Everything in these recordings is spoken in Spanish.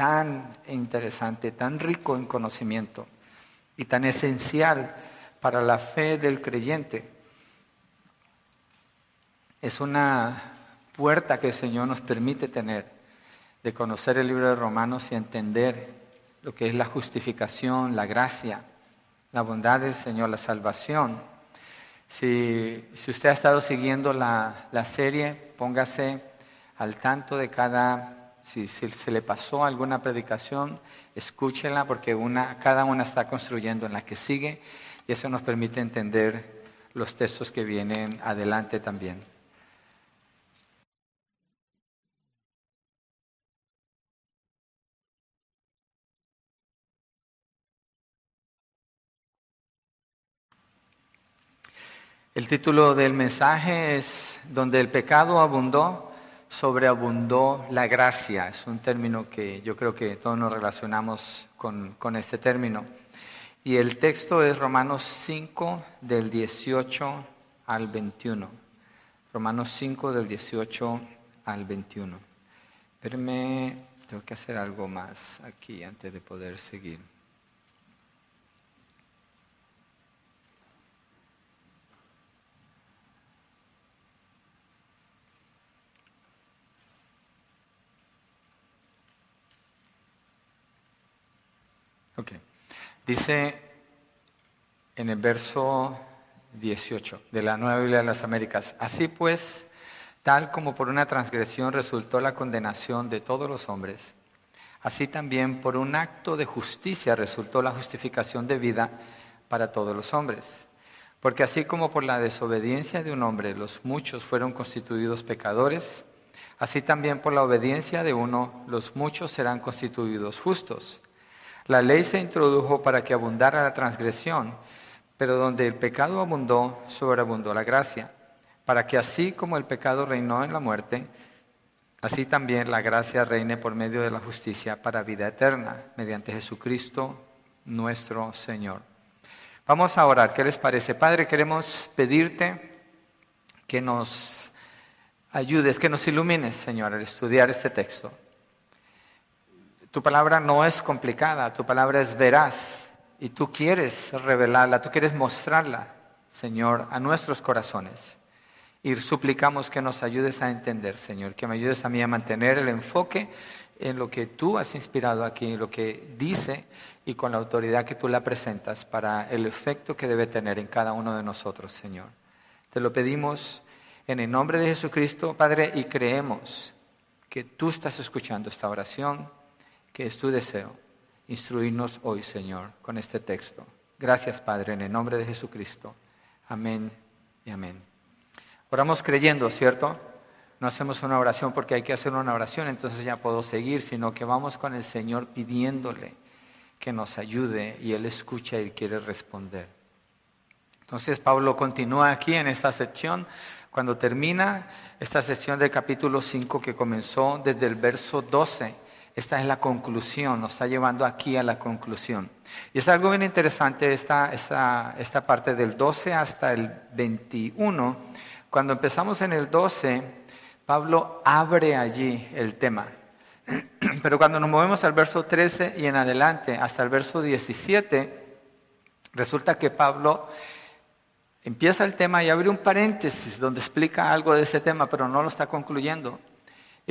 tan interesante, tan rico en conocimiento y tan esencial para la fe del creyente. Es una puerta que el Señor nos permite tener de conocer el libro de Romanos y entender lo que es la justificación, la gracia, la bondad del Señor, la salvación. Si, usted ha estado siguiendo la, serie, póngase al tanto de cada, si, se le pasó alguna predicación, escúchela porque cada una está construyendo en la que sigue y eso nos permite entender los textos que vienen adelante también. El título del mensaje es Donde el pecado abundó, sobreabundó la gracia. Es un término que yo creo que todos nos relacionamos con, con este término. Y el texto es Romanos 5 del 18 al 21. Romanos 5 del 18 al 21. Espérenme, tengo que hacer algo más aquí antes de poder seguir. Dice en el verso 18 de la Nueva Biblia de las Américas, así pues, tal como por una transgresión resultó la condenación de todos los hombres, así también por un acto de justicia resultó la justificación de vida para todos los hombres. Porque así como por la desobediencia de un hombre los muchos fueron constituidos pecadores, así también por la obediencia de uno los muchos serán constituidos justos. La ley se introdujo para que abundara la transgresión, pero donde el pecado abundó, sobreabundó la gracia, para que así como el pecado reinó en la muerte, así también la gracia reine por medio de la justicia para vida eterna, mediante Jesucristo nuestro Señor. Vamos a orar, ¿qué les parece? Padre, queremos pedirte que nos ayudes, que nos ilumines, Señor, al estudiar este texto. Tu palabra no es complicada, tu palabra es veraz y tú quieres revelarla, tú quieres mostrarla, Señor, a nuestros corazones. Y suplicamos que nos ayudes a entender, Señor, que me ayudes a mí a mantener el enfoque en lo que tú has inspirado aquí, en lo que dice y con la autoridad que tú la presentas para el efecto que debe tener en cada uno de nosotros, Señor. Te lo pedimos en el nombre de Jesucristo, Padre, y creemos que tú estás escuchando esta oración que es tu deseo, instruirnos hoy, Señor, con este texto. Gracias, Padre, en el nombre de Jesucristo. Amén y amén. Oramos creyendo, ¿cierto? No hacemos una oración porque hay que hacer una oración, entonces ya puedo seguir, sino que vamos con el Señor pidiéndole que nos ayude y Él escucha y quiere responder. Entonces Pablo continúa aquí en esta sección. Cuando termina esta sección del capítulo 5 que comenzó desde el verso 12 esta es la conclusión, nos está llevando aquí a la conclusión. Y es algo bien interesante esta, esta, parte del 12 hasta el 21. Cuando empezamos en el 12, Pablo abre allí el tema. Pero cuando nos movemos al verso 13 y en adelante hasta el verso 17, resulta que Pablo empieza el tema y abre un paréntesis donde explica algo de ese tema, pero no lo está concluyendo.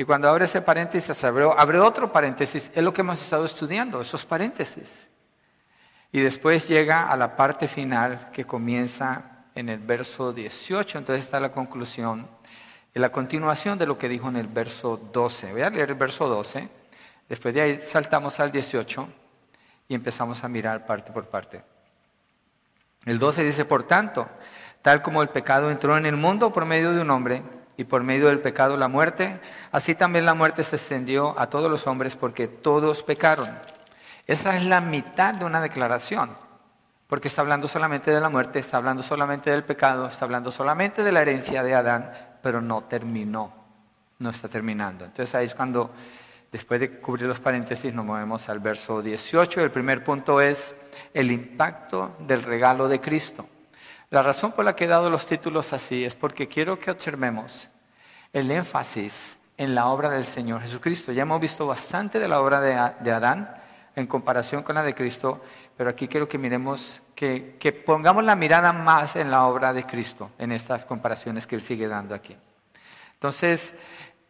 Y cuando abre ese paréntesis, abre, otro paréntesis. Es lo que hemos estado estudiando, esos paréntesis. Y después llega a la parte final que comienza en el verso 18. Entonces está la conclusión y la continuación de lo que dijo en el verso 12. Voy a leer el verso 12. Después de ahí saltamos al 18 y empezamos a mirar parte por parte. El 12 dice, por tanto, tal como el pecado entró en el mundo por medio de un hombre, y por medio del pecado la muerte, así también la muerte se extendió a todos los hombres porque todos pecaron. Esa es la mitad de una declaración, porque está hablando solamente de la muerte, está hablando solamente del pecado, está hablando solamente de la herencia de Adán, pero no terminó, no está terminando. Entonces ahí es cuando, después de cubrir los paréntesis, nos movemos al verso 18. El primer punto es el impacto del regalo de Cristo. La razón por la que he dado los títulos así es porque quiero que observemos el énfasis en la obra del Señor Jesucristo. Ya hemos visto bastante de la obra de, Adán en comparación con la de Cristo, pero aquí quiero que miremos, que, que pongamos la mirada más en la obra de Cristo, en estas comparaciones que Él sigue dando aquí. Entonces,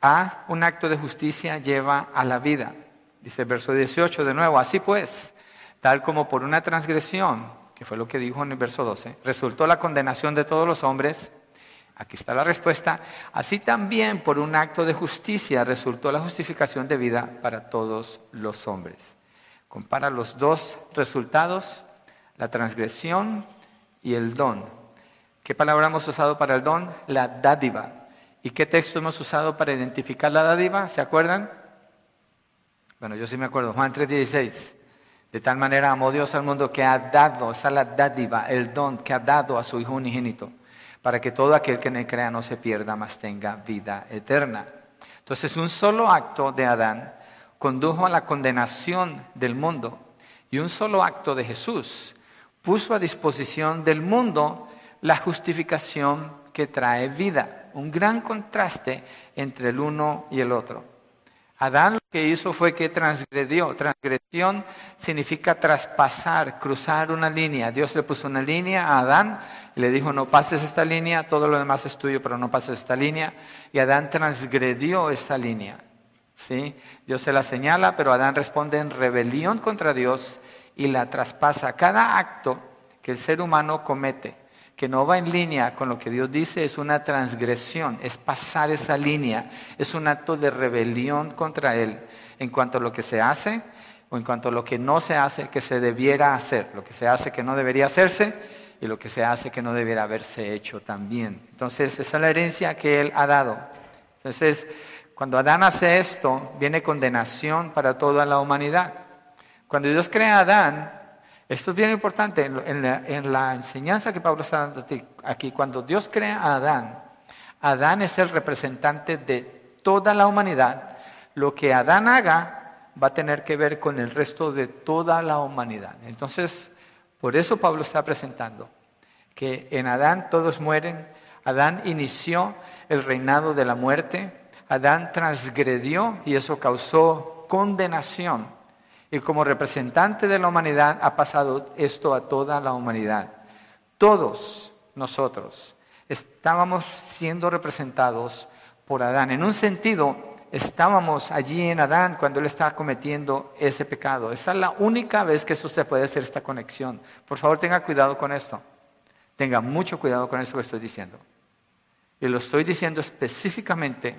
a un acto de justicia lleva a la vida. Dice el verso 18 de nuevo, así pues, tal como por una transgresión, que fue lo que dijo en el verso 12, resultó la condenación de todos los hombres, aquí está la respuesta, así también por un acto de justicia resultó la justificación de vida para todos los hombres. Compara los dos resultados, la transgresión y el don. ¿Qué palabra hemos usado para el don? La dádiva. ¿Y qué texto hemos usado para identificar la dádiva? ¿Se acuerdan? Bueno, yo sí me acuerdo, Juan 3:16. De tal manera amó Dios al mundo que ha dado, esa es la dádiva, el don que ha dado a su Hijo unigénito, para que todo aquel que en él crea no se pierda, mas tenga vida eterna. Entonces, un solo acto de Adán condujo a la condenación del mundo y un solo acto de Jesús puso a disposición del mundo la justificación que trae vida un gran contraste entre el uno y el otro. Adán lo que hizo fue que transgredió. Transgresión significa traspasar, cruzar una línea. Dios le puso una línea a Adán y le dijo, no pases esta línea, todo lo demás es tuyo, pero no pases esta línea. Y Adán transgredió esa línea. ¿Sí? Dios se la señala, pero Adán responde en rebelión contra Dios y la traspasa. Cada acto que el ser humano comete que no va en línea con lo que Dios dice es una transgresión, es pasar esa línea, es un acto de rebelión contra Él en cuanto a lo que se hace o en cuanto a lo que no se hace que se debiera hacer, lo que se hace que no debería hacerse y lo que se hace que no debiera haberse hecho también. Entonces, esa es la herencia que Él ha dado. Entonces, cuando Adán hace esto, viene condenación para toda la humanidad. Cuando Dios crea a Adán, esto es bien importante en la, enseñanza que Pablo está dando aquí. Cuando Dios crea a Adán, Adán es el representante de toda la humanidad. Lo que Adán haga va a tener que ver con el resto de toda la humanidad. Entonces, por eso Pablo está presentando que en Adán todos mueren. Adán inició el reinado de la muerte. Adán transgredió y eso causó condenación. Y como representante de la humanidad ha pasado esto a toda la humanidad. Todos nosotros estábamos siendo representados por Adán. En un sentido, estábamos allí en Adán cuando él estaba cometiendo ese pecado. Esa es la única vez que se puede hacer esta conexión. Por favor, tenga cuidado con esto. Tenga mucho cuidado con eso que estoy diciendo. Y lo estoy diciendo específicamente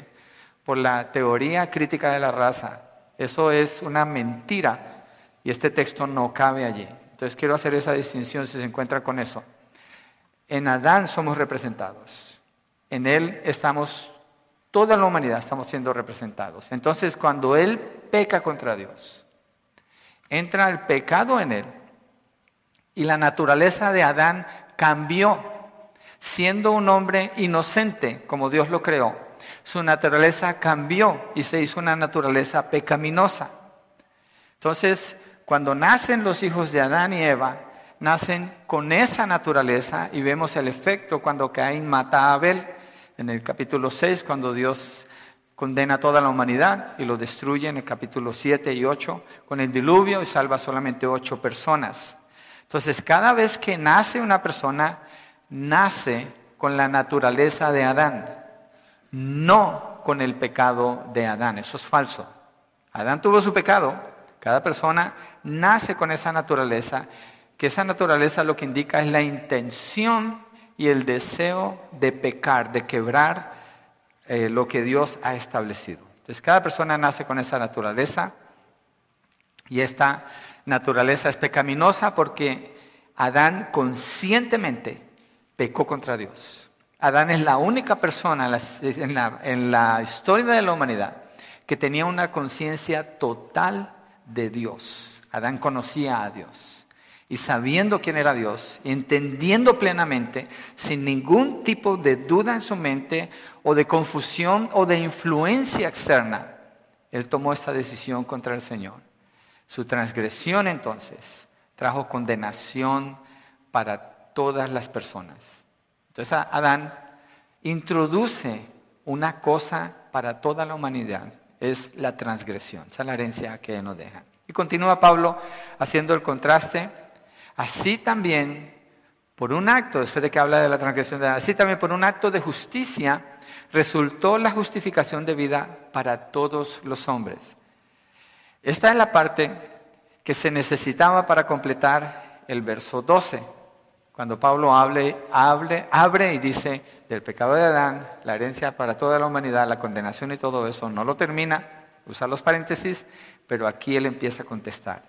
por la teoría crítica de la raza eso es una mentira y este texto no cabe allí. Entonces quiero hacer esa distinción si se encuentra con eso. En Adán somos representados. En Él estamos, toda la humanidad estamos siendo representados. Entonces cuando Él peca contra Dios, entra el pecado en Él y la naturaleza de Adán cambió, siendo un hombre inocente como Dios lo creó su naturaleza cambió y se hizo una naturaleza pecaminosa. Entonces, cuando nacen los hijos de Adán y Eva, nacen con esa naturaleza y vemos el efecto cuando Caín mata a Abel en el capítulo 6, cuando Dios condena a toda la humanidad y lo destruye en el capítulo 7 y 8 con el diluvio y salva solamente ocho personas. Entonces, cada vez que nace una persona, nace con la naturaleza de Adán no con el pecado de Adán. Eso es falso. Adán tuvo su pecado. Cada persona nace con esa naturaleza, que esa naturaleza lo que indica es la intención y el deseo de pecar, de quebrar eh, lo que Dios ha establecido. Entonces cada persona nace con esa naturaleza y esta naturaleza es pecaminosa porque Adán conscientemente pecó contra Dios. Adán es la única persona en la, historia de la humanidad que tenía una conciencia total de Dios. Adán conocía a Dios. Y sabiendo quién era Dios, entendiendo plenamente, sin ningún tipo de duda en su mente o de confusión o de influencia externa, él tomó esta decisión contra el Señor. Su transgresión entonces trajo condenación para todas las personas. Entonces Adán introduce una cosa para toda la humanidad es la transgresión, esa es la herencia que nos deja. Y continúa Pablo haciendo el contraste, así también por un acto, después de que habla de la transgresión de así también por un acto de justicia resultó la justificación de vida para todos los hombres. Esta es la parte que se necesitaba para completar el verso 12. Cuando Pablo hable, hable, abre y dice del pecado de Adán, la herencia para toda la humanidad, la condenación y todo eso, no lo termina, usa los paréntesis, pero aquí él empieza a contestar.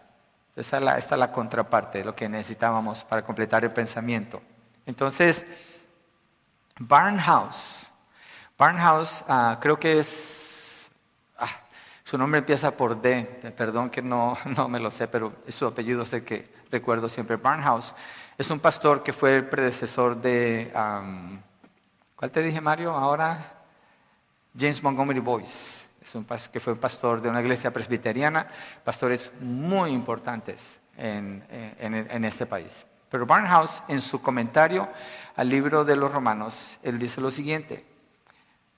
Esta es la, esta es la contraparte de lo que necesitábamos para completar el pensamiento. Entonces, Barnhouse, Barnhouse uh, creo que es, ah, su nombre empieza por D, perdón que no, no me lo sé, pero su apellido sé que recuerdo siempre. Barnhouse es un pastor que fue el predecesor de, um, ¿cuál te dije Mario? Ahora, James Montgomery Boyce. Es un que fue pastor de una iglesia presbiteriana, pastores muy importantes en, en, en este país. Pero Barnhouse, en su comentario al libro de los Romanos, él dice lo siguiente,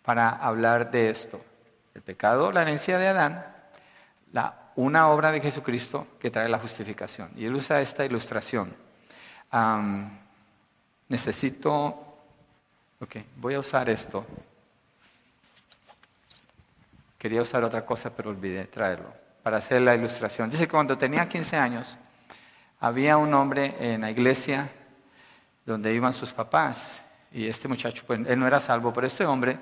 para hablar de esto. El pecado, la herencia de Adán, la, una obra de Jesucristo que trae la justificación. Y él usa esta ilustración. Necesito, ok, voy a usar esto. Quería usar otra cosa, pero olvidé traerlo para hacer la ilustración. Dice que cuando tenía 15 años, había un hombre en la iglesia donde iban sus papás. Y este muchacho, pues él no era salvo, pero este hombre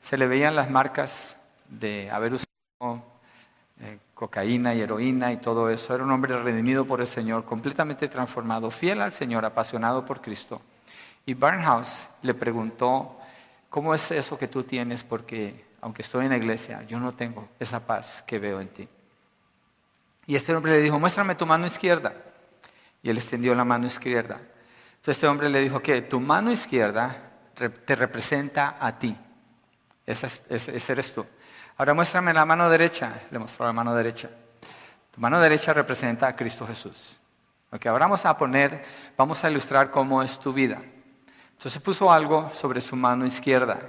se le veían las marcas de haber usado eh, cocaína y heroína y todo eso. Era un hombre redimido por el Señor, completamente transformado, fiel al Señor, apasionado por Cristo. Y Barnhouse le preguntó, ¿cómo es eso que tú tienes? Porque aunque estoy en la iglesia, yo no tengo esa paz que veo en ti. Y este hombre le dijo, muéstrame tu mano izquierda. Y él extendió la mano izquierda. Entonces este hombre le dijo que tu mano izquierda te representa a ti. Ese, eres tú. Ahora muéstrame la mano derecha. Le mostró la mano derecha. Tu mano derecha representa a Cristo Jesús. Ok, ahora vamos a poner, vamos a ilustrar cómo es tu vida. Entonces puso algo sobre su mano izquierda.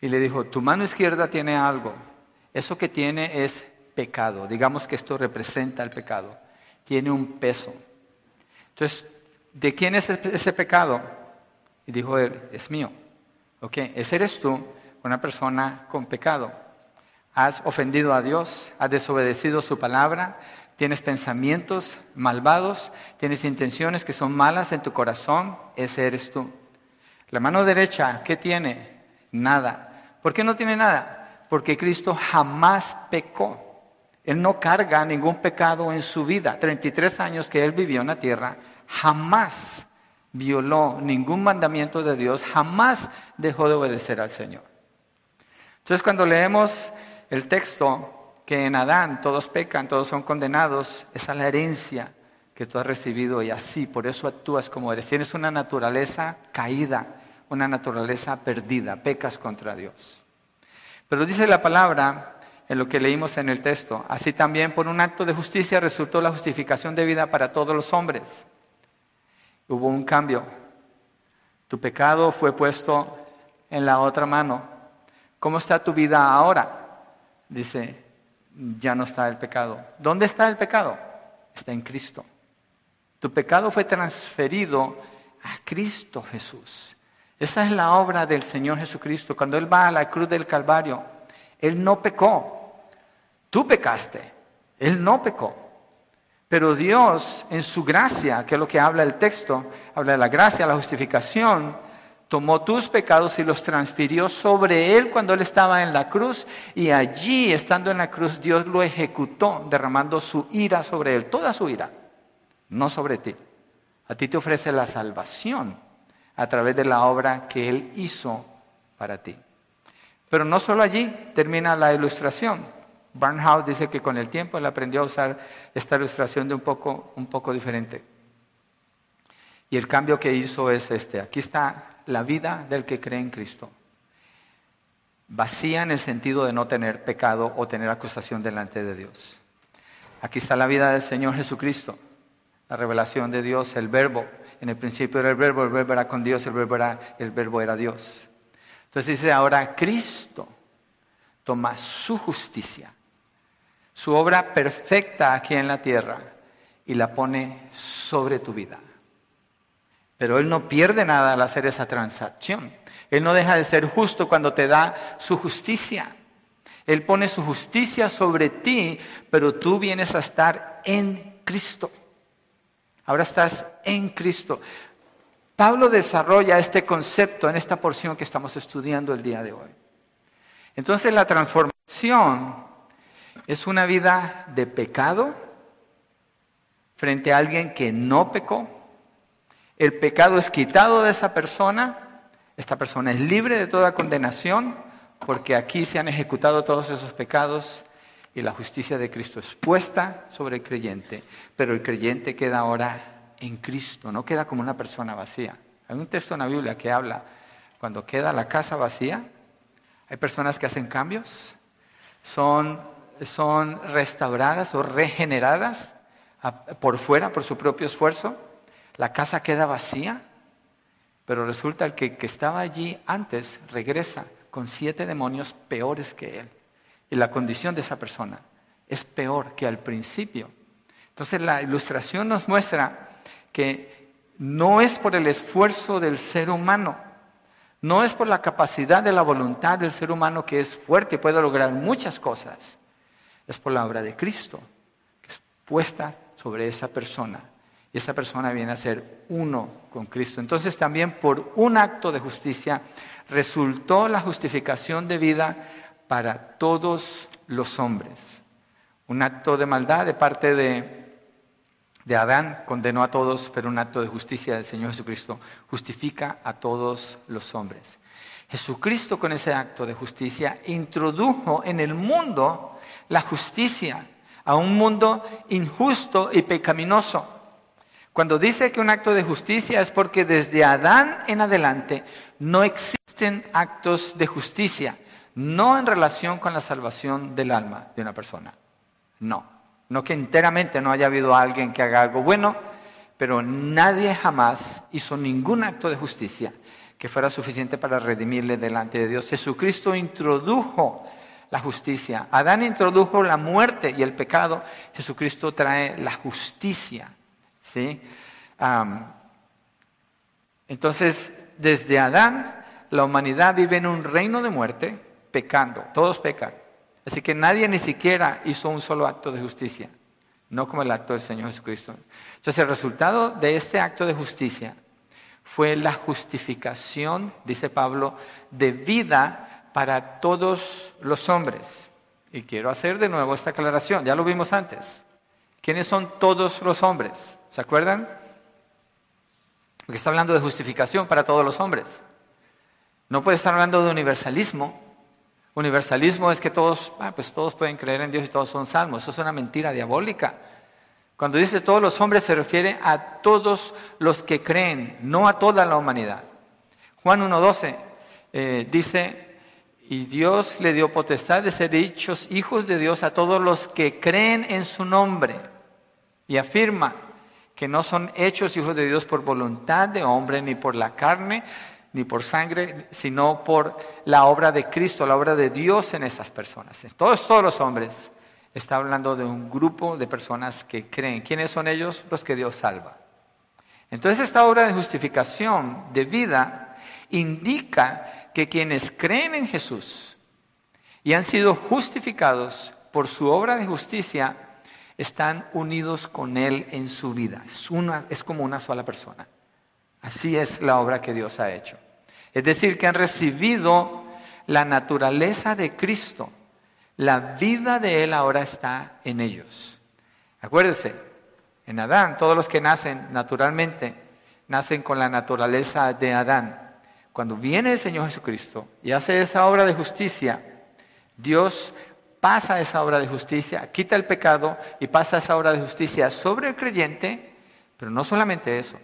Y le dijo, tu mano izquierda tiene algo. Eso que tiene es pecado. Digamos que esto representa el pecado. Tiene un peso. Entonces, ¿de quién es ese pecado? Y dijo él, es mío. Ok, ese eres tú una persona con pecado. Has ofendido a Dios, has desobedecido su palabra, tienes pensamientos malvados, tienes intenciones que son malas en tu corazón, ese eres tú. La mano derecha, ¿qué tiene? Nada. ¿Por qué no tiene nada? Porque Cristo jamás pecó. Él no carga ningún pecado en su vida. 33 años que Él vivió en la tierra, jamás violó ningún mandamiento de Dios, jamás dejó de obedecer al Señor. Entonces cuando leemos el texto que en Adán todos pecan, todos son condenados, esa es la herencia que tú has recibido y así, por eso actúas como eres. Tienes una naturaleza caída, una naturaleza perdida, pecas contra Dios. Pero dice la palabra en lo que leímos en el texto, así también por un acto de justicia resultó la justificación de vida para todos los hombres. Hubo un cambio. Tu pecado fue puesto en la otra mano ¿Cómo está tu vida ahora? Dice, ya no está el pecado. ¿Dónde está el pecado? Está en Cristo. Tu pecado fue transferido a Cristo Jesús. Esa es la obra del Señor Jesucristo. Cuando Él va a la cruz del Calvario, Él no pecó. Tú pecaste. Él no pecó. Pero Dios, en su gracia, que es lo que habla el texto, habla de la gracia, la justificación, tomó tus pecados y los transfirió sobre él cuando él estaba en la cruz y allí, estando en la cruz, Dios lo ejecutó derramando su ira sobre él, toda su ira, no sobre ti. A ti te ofrece la salvación a través de la obra que él hizo para ti. Pero no solo allí termina la ilustración. Barnhouse dice que con el tiempo él aprendió a usar esta ilustración de un poco, un poco diferente. Y el cambio que hizo es este. Aquí está la vida del que cree en Cristo. Vacía en el sentido de no tener pecado o tener acusación delante de Dios. Aquí está la vida del Señor Jesucristo, la revelación de Dios, el verbo. En el principio era el verbo, el verbo era con Dios, el verbo era, el verbo era Dios. Entonces dice ahora Cristo, toma su justicia, su obra perfecta aquí en la tierra, y la pone sobre tu vida. Pero Él no pierde nada al hacer esa transacción. Él no deja de ser justo cuando te da su justicia. Él pone su justicia sobre ti, pero tú vienes a estar en Cristo. Ahora estás en Cristo. Pablo desarrolla este concepto en esta porción que estamos estudiando el día de hoy. Entonces la transformación es una vida de pecado frente a alguien que no pecó. El pecado es quitado de esa persona. Esta persona es libre de toda condenación porque aquí se han ejecutado todos esos pecados y la justicia de Cristo es puesta sobre el creyente, pero el creyente queda ahora en Cristo, no queda como una persona vacía. Hay un texto en la Biblia que habla, cuando queda la casa vacía, hay personas que hacen cambios, son, son restauradas o regeneradas por fuera, por su propio esfuerzo, la casa queda vacía, pero resulta el que, que estaba allí antes regresa con siete demonios peores que él. Y la condición de esa persona es peor que al principio. Entonces la ilustración nos muestra que no es por el esfuerzo del ser humano, no es por la capacidad de la voluntad del ser humano que es fuerte y puede lograr muchas cosas, es por la obra de Cristo, que es puesta sobre esa persona. Y esa persona viene a ser uno con Cristo. Entonces también por un acto de justicia resultó la justificación de vida para todos los hombres. Un acto de maldad de parte de, de Adán condenó a todos, pero un acto de justicia del Señor Jesucristo justifica a todos los hombres. Jesucristo con ese acto de justicia introdujo en el mundo la justicia a un mundo injusto y pecaminoso. Cuando dice que un acto de justicia es porque desde Adán en adelante no existen actos de justicia, no en relación con la salvación del alma de una persona. No, no que enteramente no haya habido alguien que haga algo bueno, pero nadie jamás hizo ningún acto de justicia que fuera suficiente para redimirle delante de Dios. Jesucristo introdujo la justicia. Adán introdujo la muerte y el pecado. Jesucristo trae la justicia. ¿Sí? entonces, desde Adán, la humanidad vive en un reino de muerte, pecando, todos pecan. Así que nadie ni siquiera hizo un solo acto de justicia, no como el acto del Señor Jesucristo. Entonces, el resultado de este acto de justicia fue la justificación, dice Pablo, de vida para todos los hombres. Y quiero hacer de nuevo esta aclaración, ya lo vimos antes. ¿Quiénes son todos los hombres? ¿Se acuerdan? Porque está hablando de justificación para todos los hombres. No puede estar hablando de universalismo. Universalismo es que todos, ah, pues todos pueden creer en Dios y todos son salmos. Eso es una mentira diabólica. Cuando dice todos los hombres se refiere a todos los que creen, no a toda la humanidad. Juan 1.12 eh, dice, y Dios le dio potestad de ser dichos hijos de Dios a todos los que creen en su nombre. Y afirma, que no son hechos hijos de Dios por voluntad de hombre, ni por la carne, ni por sangre, sino por la obra de Cristo, la obra de Dios en esas personas. Todos, todos los hombres. Está hablando de un grupo de personas que creen. ¿Quiénes son ellos? Los que Dios salva. Entonces esta obra de justificación de vida indica que quienes creen en Jesús y han sido justificados por su obra de justicia están unidos con Él en su vida. Es, una, es como una sola persona. Así es la obra que Dios ha hecho. Es decir, que han recibido la naturaleza de Cristo. La vida de Él ahora está en ellos. Acuérdese, en Adán, todos los que nacen naturalmente, nacen con la naturaleza de Adán. Cuando viene el Señor Jesucristo y hace esa obra de justicia, Dios pasa esa obra de justicia, quita el pecado y pasa esa obra de justicia sobre el creyente, pero no solamente eso.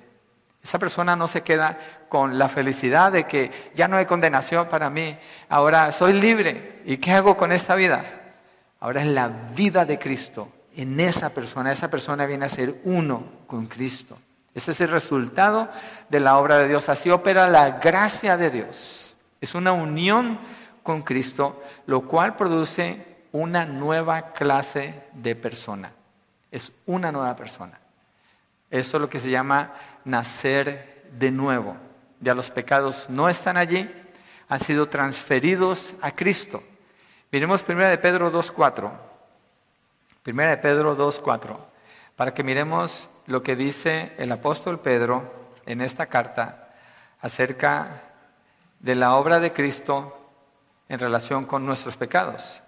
Esa persona no se queda con la felicidad de que ya no hay condenación para mí, ahora soy libre. ¿Y qué hago con esta vida? Ahora es la vida de Cristo en esa persona. Esa persona viene a ser uno con Cristo. Ese es el resultado de la obra de Dios. Así opera la gracia de Dios. Es una unión con Cristo, lo cual produce una nueva clase de persona. Es una nueva persona. Eso es lo que se llama nacer de nuevo. Ya los pecados no están allí, han sido transferidos a Cristo. Miremos 1 de Pedro 2.4. 1 de Pedro 2.4. Para que miremos lo que dice el apóstol Pedro en esta carta acerca de la obra de Cristo en relación con nuestros pecados.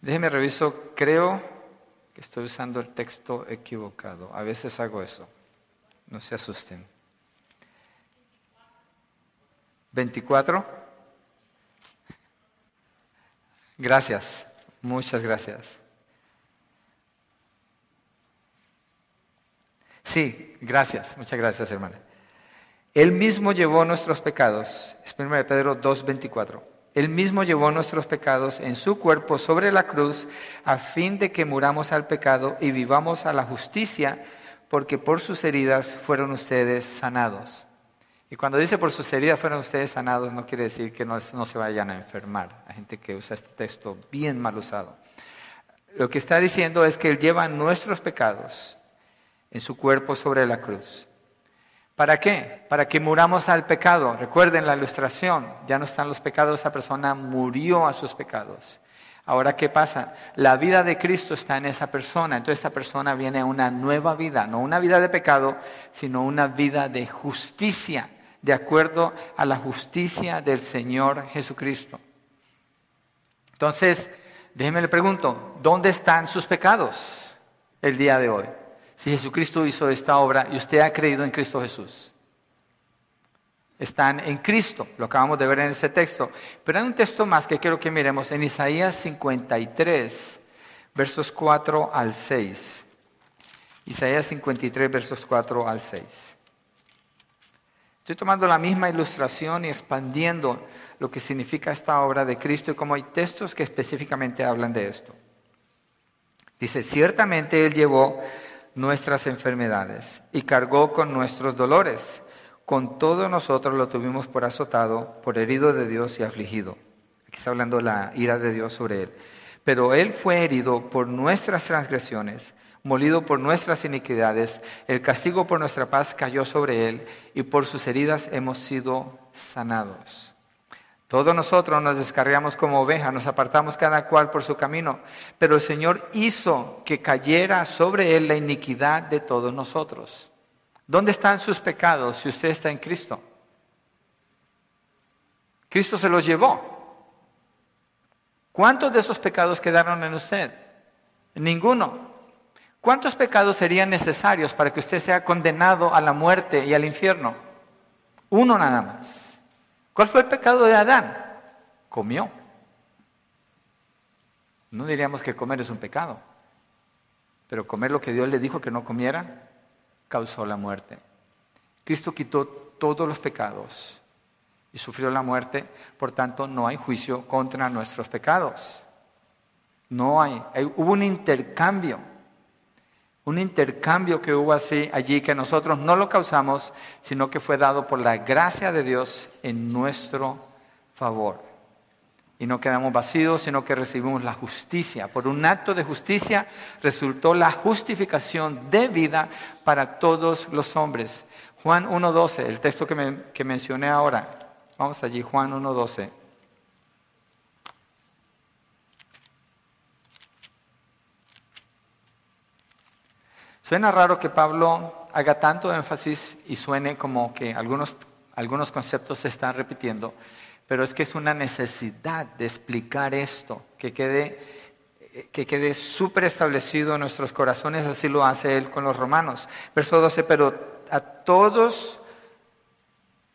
Déjeme reviso, creo que estoy usando el texto equivocado. A veces hago eso. No se asusten. 24. Gracias, muchas gracias. Sí, gracias, muchas gracias hermana. Él mismo llevó nuestros pecados, es 1 Pedro 2.24. Él mismo llevó nuestros pecados en su cuerpo sobre la cruz a fin de que muramos al pecado y vivamos a la justicia, porque por sus heridas fueron ustedes sanados. Y cuando dice por sus heridas fueron ustedes sanados, no quiere decir que no, se vayan a enfermar. Hay gente que usa este texto bien mal usado. Lo que está diciendo es que Él lleva nuestros pecados en su cuerpo sobre la cruz. ¿Para qué? Para que muramos al pecado. Recuerden la ilustración, ya no están los pecados, esa persona murió a sus pecados. Ahora, ¿qué pasa? La vida de Cristo está en esa persona, entonces esa persona viene a una nueva vida, no una vida de pecado, sino una vida de justicia, de acuerdo a la justicia del Señor Jesucristo. Entonces, déjeme le pregunto, ¿dónde están sus pecados el día de hoy? Si Jesucristo hizo esta obra y usted ha creído en Cristo Jesús. Están en Cristo, lo acabamos de ver en ese texto. Pero hay un texto más que quiero que miremos en Isaías 53, versos 4 al 6. Isaías 53, versos 4 al 6. Estoy tomando la misma ilustración y expandiendo lo que significa esta obra de Cristo y como hay textos que específicamente hablan de esto. Dice, ciertamente Él llevó nuestras enfermedades y cargó con nuestros dolores. Con todo nosotros lo tuvimos por azotado, por herido de Dios y afligido. Aquí está hablando la ira de Dios sobre él. Pero él fue herido por nuestras transgresiones, molido por nuestras iniquidades. El castigo por nuestra paz cayó sobre él y por sus heridas hemos sido sanados. Todos nosotros nos descarriamos como ovejas, nos apartamos cada cual por su camino, pero el Señor hizo que cayera sobre él la iniquidad de todos nosotros. ¿Dónde están sus pecados si usted está en Cristo? Cristo se los llevó. ¿Cuántos de esos pecados quedaron en usted? Ninguno. ¿Cuántos pecados serían necesarios para que usted sea condenado a la muerte y al infierno? Uno nada más. ¿Cuál fue el pecado de Adán? Comió. No diríamos que comer es un pecado, pero comer lo que Dios le dijo que no comiera causó la muerte. Cristo quitó todos los pecados y sufrió la muerte, por tanto no hay juicio contra nuestros pecados. No hay, hubo un intercambio, un intercambio que hubo así allí que nosotros no lo causamos, sino que fue dado por la gracia de Dios en nuestro favor. Y no quedamos vacíos, sino que recibimos la justicia. Por un acto de justicia resultó la justificación de vida para todos los hombres. Juan 1.12, el texto que, que mencioné ahora. Vamos allí, Juan 1.12. Suena raro que Pablo haga tanto énfasis y suene como que algunos, algunos conceptos se están repitiendo, pero es que es una necesidad de explicar esto, que quede, que quede súper establecido en nuestros corazones, así lo hace él con los romanos. Verso 12, pero a todos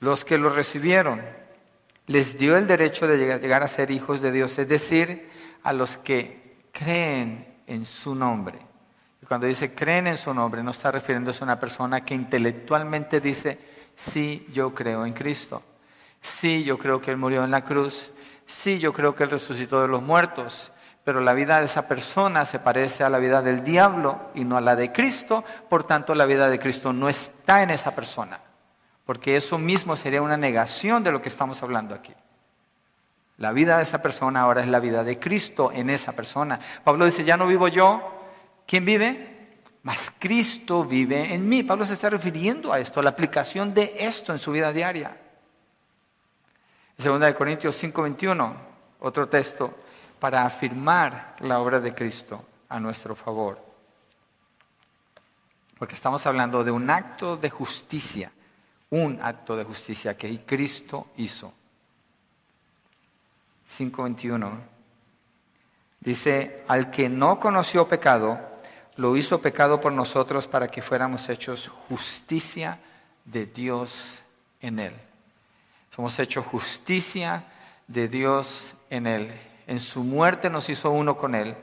los que lo recibieron, les dio el derecho de llegar a ser hijos de Dios, es decir, a los que creen en su nombre cuando dice creen en su nombre, no está refiriéndose a una persona que intelectualmente dice, sí, yo creo en Cristo. Sí, yo creo que Él murió en la cruz. Sí, yo creo que Él resucitó de los muertos. pero la vida de esa persona se parece a la vida del diablo y no a la de Cristo, por tanto la vida de Cristo no está en esa persona, porque eso mismo sería una negación de lo que estamos hablando aquí. La vida de esa persona ahora es la vida de Cristo en esa persona. Pablo dice, ya no vivo yo, ¿quién vive? Mas Cristo vive en mí. Pablo se está refiriendo a esto, a la aplicación de esto en su vida diaria. Segunda de Corintios 5:21, otro texto para afirmar la obra de Cristo a nuestro favor. Porque estamos hablando de un acto de justicia, un acto de justicia que Cristo hizo. 5.21 dice, al que no conoció pecado, lo hizo pecado por nosotros para que fuéramos hechos justicia de Dios en él. Somos hechos justicia de Dios en él. En su muerte nos hizo uno con Él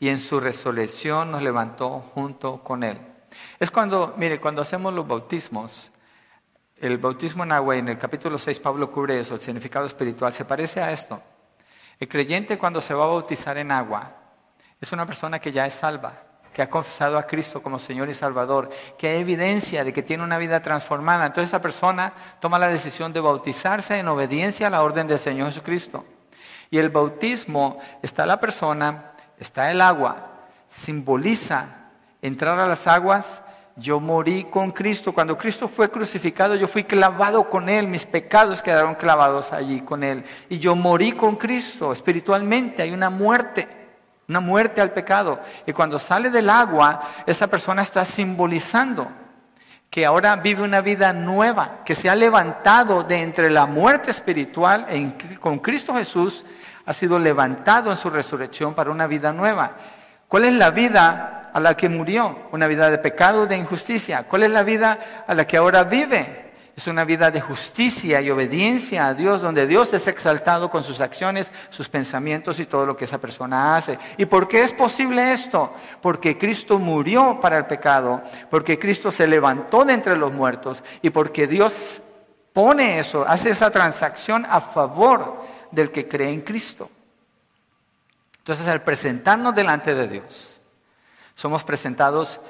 y en su resurrección nos levantó junto con Él. Es cuando, mire, cuando hacemos los bautismos, el bautismo en agua, en el capítulo 6 Pablo cubre eso, el significado espiritual, se parece a esto. El creyente cuando se va a bautizar en agua es una persona que ya es salva, que ha confesado a Cristo como Señor y Salvador, que hay evidencia de que tiene una vida transformada. Entonces esa persona toma la decisión de bautizarse en obediencia a la orden del Señor Jesucristo. Y el bautismo está la persona, está el agua, simboliza entrar a las aguas. Yo morí con Cristo. Cuando Cristo fue crucificado, yo fui clavado con Él. Mis pecados quedaron clavados allí con Él. Y yo morí con Cristo. Espiritualmente hay una muerte, una muerte al pecado. Y cuando sale del agua, esa persona está simbolizando que ahora vive una vida nueva, que se ha levantado de entre la muerte espiritual con Cristo Jesús, ha sido levantado en su resurrección para una vida nueva. ¿Cuál es la vida a la que murió? Una vida de pecado, de injusticia. ¿Cuál es la vida a la que ahora vive? Es una vida de justicia y obediencia a Dios, donde Dios es exaltado con sus acciones, sus pensamientos y todo lo que esa persona hace. ¿Y por qué es posible esto? Porque Cristo murió para el pecado, porque Cristo se levantó de entre los muertos y porque Dios pone eso, hace esa transacción a favor del que cree en Cristo. Entonces, al presentarnos delante de Dios, somos presentados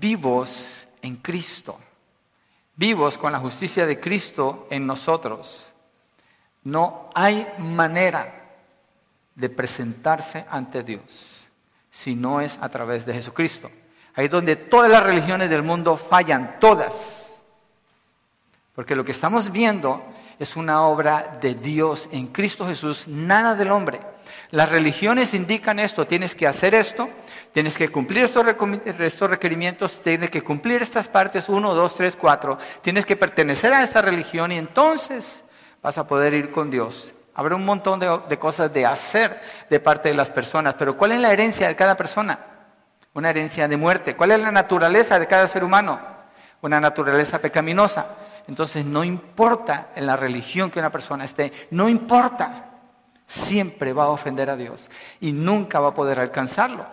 vivos en Cristo vivos con la justicia de Cristo en nosotros, no hay manera de presentarse ante Dios si no es a través de Jesucristo. Ahí es donde todas las religiones del mundo fallan, todas. Porque lo que estamos viendo es una obra de Dios en Cristo Jesús, nada del hombre. Las religiones indican esto, tienes que hacer esto, tienes que cumplir estos, requerimientos, tienes que cumplir estas partes, uno, dos, tres, cuatro, tienes que pertenecer a esta religión y entonces vas a poder ir con Dios. Habrá un montón de, de cosas de hacer de parte de las personas, pero ¿cuál es la herencia de cada persona? Una herencia de muerte. ¿Cuál es la naturaleza de cada ser humano? Una naturaleza pecaminosa. Entonces no importa en la religión que una persona esté, no importa siempre va a ofender a Dios y nunca va a poder alcanzarlo.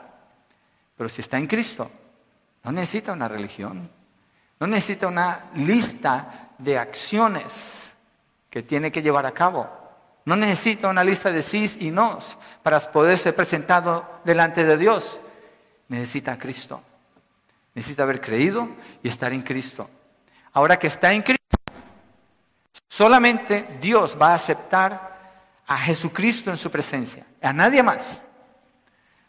Pero si está en Cristo, no necesita una religión, no necesita una lista de acciones que tiene que llevar a cabo. No necesita una lista de sís y nos para poder ser presentado delante de Dios. Necesita a Cristo. Necesita haber creído y estar en Cristo. Ahora que está en Cristo, solamente Dios va a aceptar a Jesucristo en su presencia, a nadie más.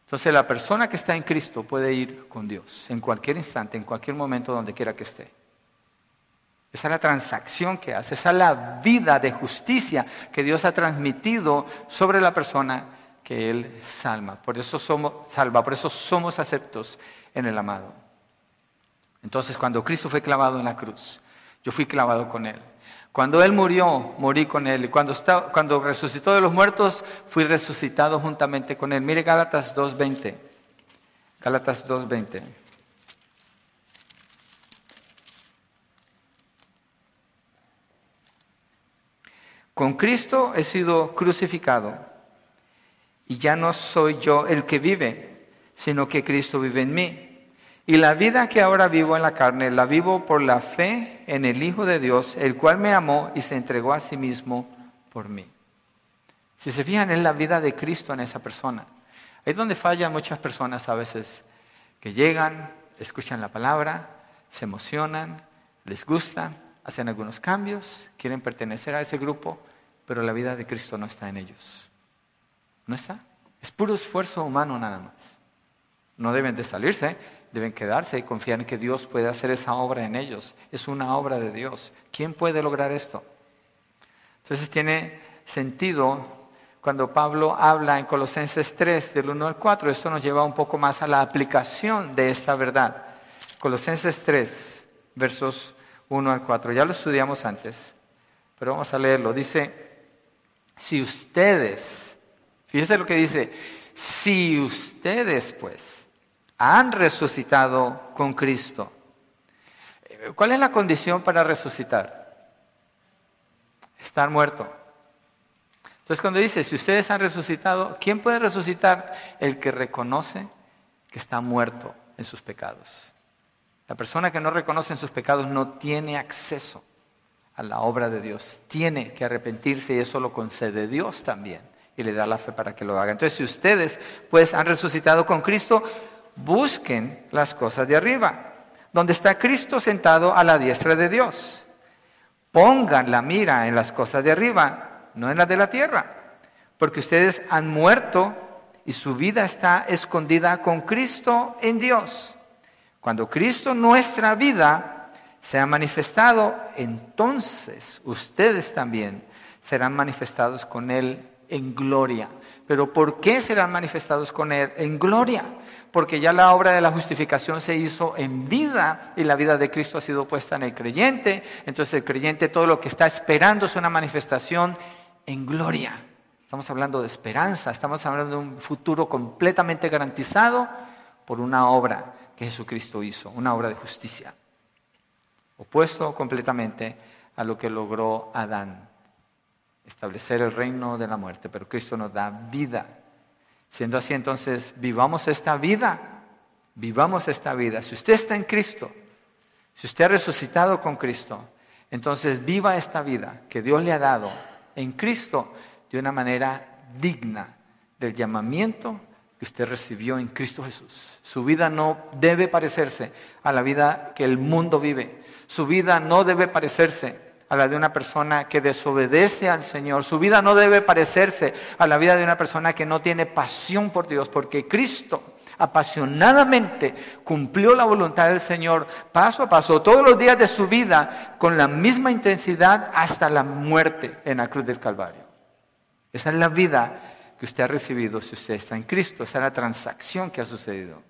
Entonces la persona que está en Cristo puede ir con Dios en cualquier instante, en cualquier momento, donde quiera que esté. Esa es la transacción que hace, esa es la vida de justicia que Dios ha transmitido sobre la persona que Él salva. Por eso somos, salva, por eso somos aceptos en el amado. Entonces cuando Cristo fue clavado en la cruz, yo fui clavado con Él. Cuando Él murió, morí con Él. Cuando, cuando resucitó de los muertos, fui resucitado juntamente con Él. Mire Gálatas 2.20. Gálatas 2.20. Con Cristo he sido crucificado y ya no soy yo el que vive, sino que Cristo vive en mí. Y la vida que ahora vivo en la carne, la vivo por la fe en el Hijo de Dios, el cual me amó y se entregó a sí mismo por mí. Si se fijan, es la vida de Cristo en esa persona. Ahí es donde fallan muchas personas a veces, que llegan, escuchan la palabra, se emocionan, les gusta, hacen algunos cambios, quieren pertenecer a ese grupo, pero la vida de Cristo no está en ellos. No está. Es puro esfuerzo humano nada más. No deben de salirse, deben quedarse y confiar en que Dios puede hacer esa obra en ellos. Es una obra de Dios. ¿Quién puede lograr esto? Entonces tiene sentido cuando Pablo habla en Colosenses 3 del 1 al 4. Esto nos lleva un poco más a la aplicación de esta verdad. Colosenses 3, versos 1 al 4. Ya lo estudiamos antes, pero vamos a leerlo. Dice, si ustedes, fíjese lo que dice, si ustedes pues han resucitado con Cristo, ¿cuál es la condición para resucitar? Estar muerto. Entonces cuando dice, si ustedes han resucitado, ¿quién puede resucitar? El que reconoce que está muerto en sus pecados. La persona que no reconoce en sus pecados no tiene acceso a la obra de Dios. Tiene que arrepentirse y eso lo concede Dios también y le da la fe para que lo haga. Entonces, si ustedes pues han resucitado con Cristo, busquen las cosas de arriba, donde está Cristo sentado a la diestra de Dios. Pongan la mira en las cosas de arriba, no en las de la tierra, porque ustedes han muerto y su vida está escondida con Cristo en Dios. Cuando Cristo nuestra vida se ha manifestado, entonces ustedes también serán manifestados con Él en gloria. Pero ¿por qué serán manifestados con Él en gloria? Porque ya la obra de la justificación se hizo en vida y la vida de Cristo ha sido puesta en el creyente. Entonces el creyente todo lo que está esperando es una manifestación en gloria. Estamos hablando de esperanza, estamos hablando de un futuro completamente garantizado por una obra que Jesucristo hizo, una obra de justicia, opuesto completamente a lo que logró Adán, establecer el reino de la muerte, pero Cristo nos da vida. Siendo así, entonces, vivamos esta vida, vivamos esta vida. Si usted está en Cristo, si usted ha resucitado con Cristo, entonces viva esta vida que Dios le ha dado en Cristo de una manera digna del llamamiento que usted recibió en Cristo Jesús. Su vida no debe parecerse a la vida que el mundo vive. Su vida no debe parecerse a la de una persona que desobedece al Señor. Su vida no debe parecerse a la vida de una persona que no tiene pasión por Dios, porque Cristo apasionadamente cumplió la voluntad del Señor paso a paso, todos los días de su vida, con la misma intensidad hasta la muerte en la cruz del Calvario. Esa es la vida que usted ha recibido si usted está en Cristo. Esa es la transacción que ha sucedido.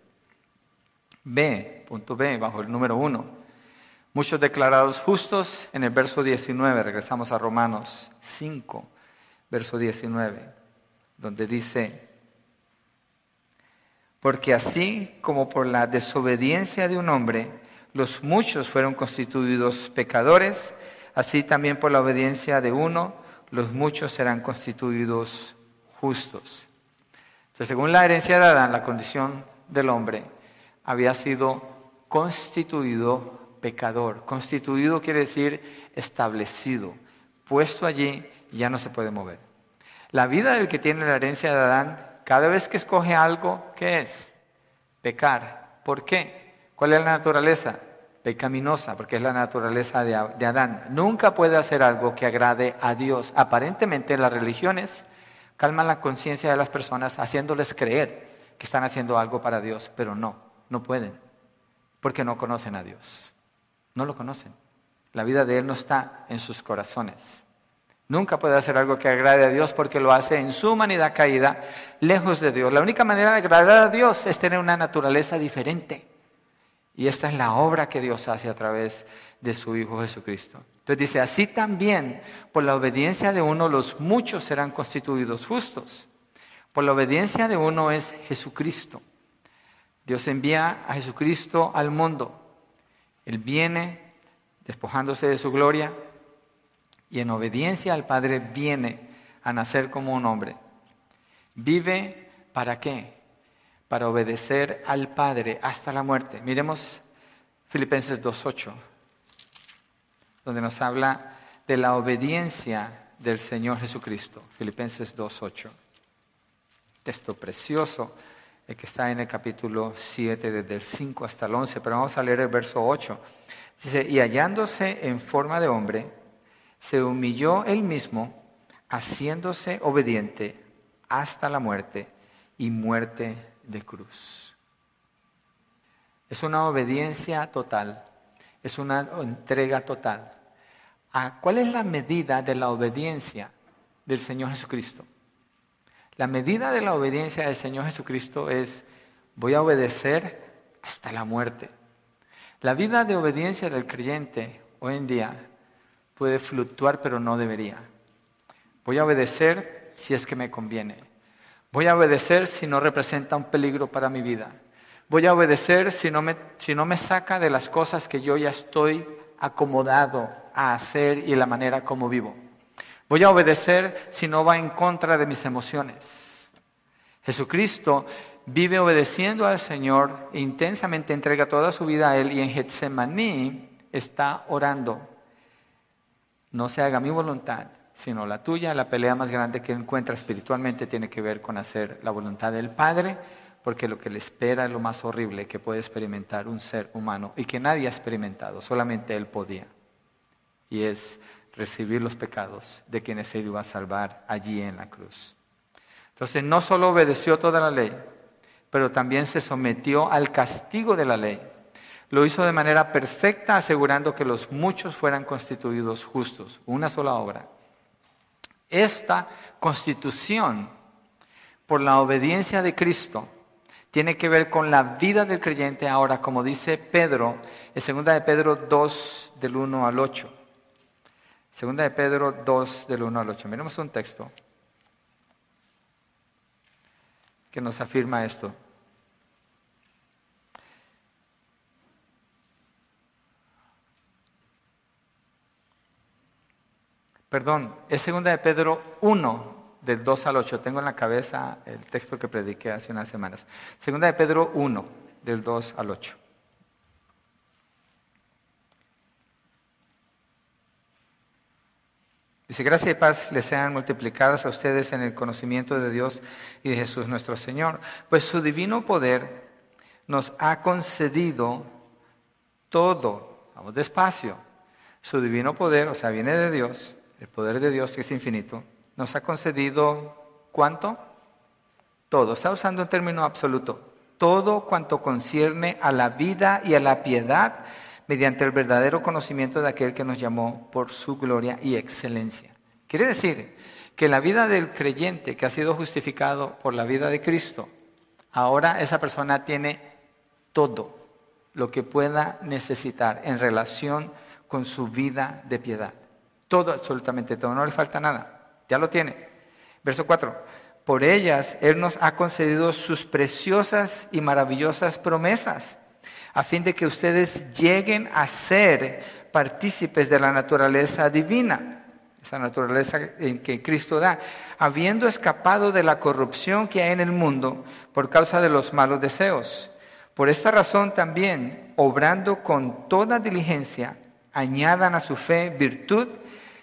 B, punto B, bajo el número 1. Muchos declarados justos en el verso 19. Regresamos a Romanos 5, verso 19, donde dice, porque así como por la desobediencia de un hombre, los muchos fueron constituidos pecadores, así también por la obediencia de uno, los muchos serán constituidos justos. Entonces, según la herencia de Adán, la condición del hombre había sido constituido pecador. Constituido quiere decir establecido, puesto allí ya no se puede mover. La vida del que tiene la herencia de Adán, cada vez que escoge algo, ¿qué es? Pecar. ¿Por qué? ¿Cuál es la naturaleza? Pecaminosa, porque es la naturaleza de, Adán. Nunca puede hacer algo que agrade a Dios. Aparentemente las religiones calman la conciencia de las personas haciéndoles creer que están haciendo algo para Dios, pero no, no pueden, porque no conocen a Dios. No lo conocen. La vida de Él no está en sus corazones. Nunca puede hacer algo que agrade a Dios porque lo hace en su humanidad caída, lejos de Dios. La única manera de agradar a Dios es tener una naturaleza diferente. Y esta es la obra que Dios hace a través de su Hijo Jesucristo. Entonces dice, así también por la obediencia de uno los muchos serán constituidos justos. Por la obediencia de uno es Jesucristo. Dios envía a Jesucristo al mundo. Él viene despojándose de su gloria y en obediencia al Padre viene a nacer como un hombre. Vive para qué? Para obedecer al Padre hasta la muerte. Miremos Filipenses 2.8 donde nos habla de la obediencia del Señor Jesucristo. Filipenses 2.8. texto precioso el que está en el capítulo 7, desde el 5 hasta el 11, pero vamos a leer el verso 8. Dice, y hallándose en forma de hombre, se humilló él mismo, haciéndose obediente hasta la muerte y muerte de cruz. Es una obediencia total, es una entrega total. ¿A ¿Cuál es la medida de la obediencia del Señor Jesucristo? La medida de la obediencia del Señor Jesucristo es, voy a obedecer hasta la muerte. La vida de obediencia del creyente hoy en día puede fluctuar, pero no debería. Voy a obedecer si es que me conviene. Voy a obedecer si no representa un peligro para mi vida. Voy a obedecer si no me, si no me saca de las cosas que yo ya estoy acomodado a hacer y la manera como vivo. Voy a obedecer si no va en contra de mis emociones. Jesucristo vive obedeciendo al Señor e intensamente entrega toda su vida a Él y en Getsemaní está orando. No se haga mi voluntad, sino la tuya. La pelea más grande que encuentra espiritualmente tiene que ver con hacer la voluntad del Padre, porque lo que le espera es lo más horrible que puede experimentar un ser humano y que nadie ha experimentado, solamente Él podía. Y es recibir los pecados de quienes se iba a salvar allí en la cruz. Entonces no solo obedeció toda la ley, pero también se sometió al castigo de la ley. Lo hizo de manera perfecta, asegurando que los muchos fueran constituidos justos. Una sola obra. Esta constitución, por la obediencia de Cristo, tiene que ver con la vida del creyente ahora, como dice Pedro, en 2 de Pedro 2, del 1 al 8. Segunda de Pedro 2, del 1 al 8. Miremos un texto que nos afirma esto. Perdón, es segunda de Pedro 1, del 2 al 8. Tengo en la cabeza el texto que prediqué hace unas semanas. Segunda de Pedro 1, del 2 al 8. Dice, gracia y paz les sean multiplicadas a ustedes en el conocimiento de Dios y de Jesús nuestro Señor, pues su divino poder nos ha concedido todo, vamos despacio, su divino poder, o sea, viene de Dios, el poder de Dios que es infinito, nos ha concedido cuánto? Todo, está usando un término absoluto, todo cuanto concierne a la vida y a la piedad mediante el verdadero conocimiento de aquel que nos llamó por su gloria y excelencia. Quiere decir que la vida del creyente que ha sido justificado por la vida de Cristo, ahora esa persona tiene todo lo que pueda necesitar en relación con su vida de piedad. Todo, absolutamente todo, no le falta nada. Ya lo tiene. Verso 4. Por ellas Él nos ha concedido sus preciosas y maravillosas promesas a fin de que ustedes lleguen a ser partícipes de la naturaleza divina, esa naturaleza en que Cristo da, habiendo escapado de la corrupción que hay en el mundo por causa de los malos deseos. Por esta razón también, obrando con toda diligencia, añadan a su fe virtud.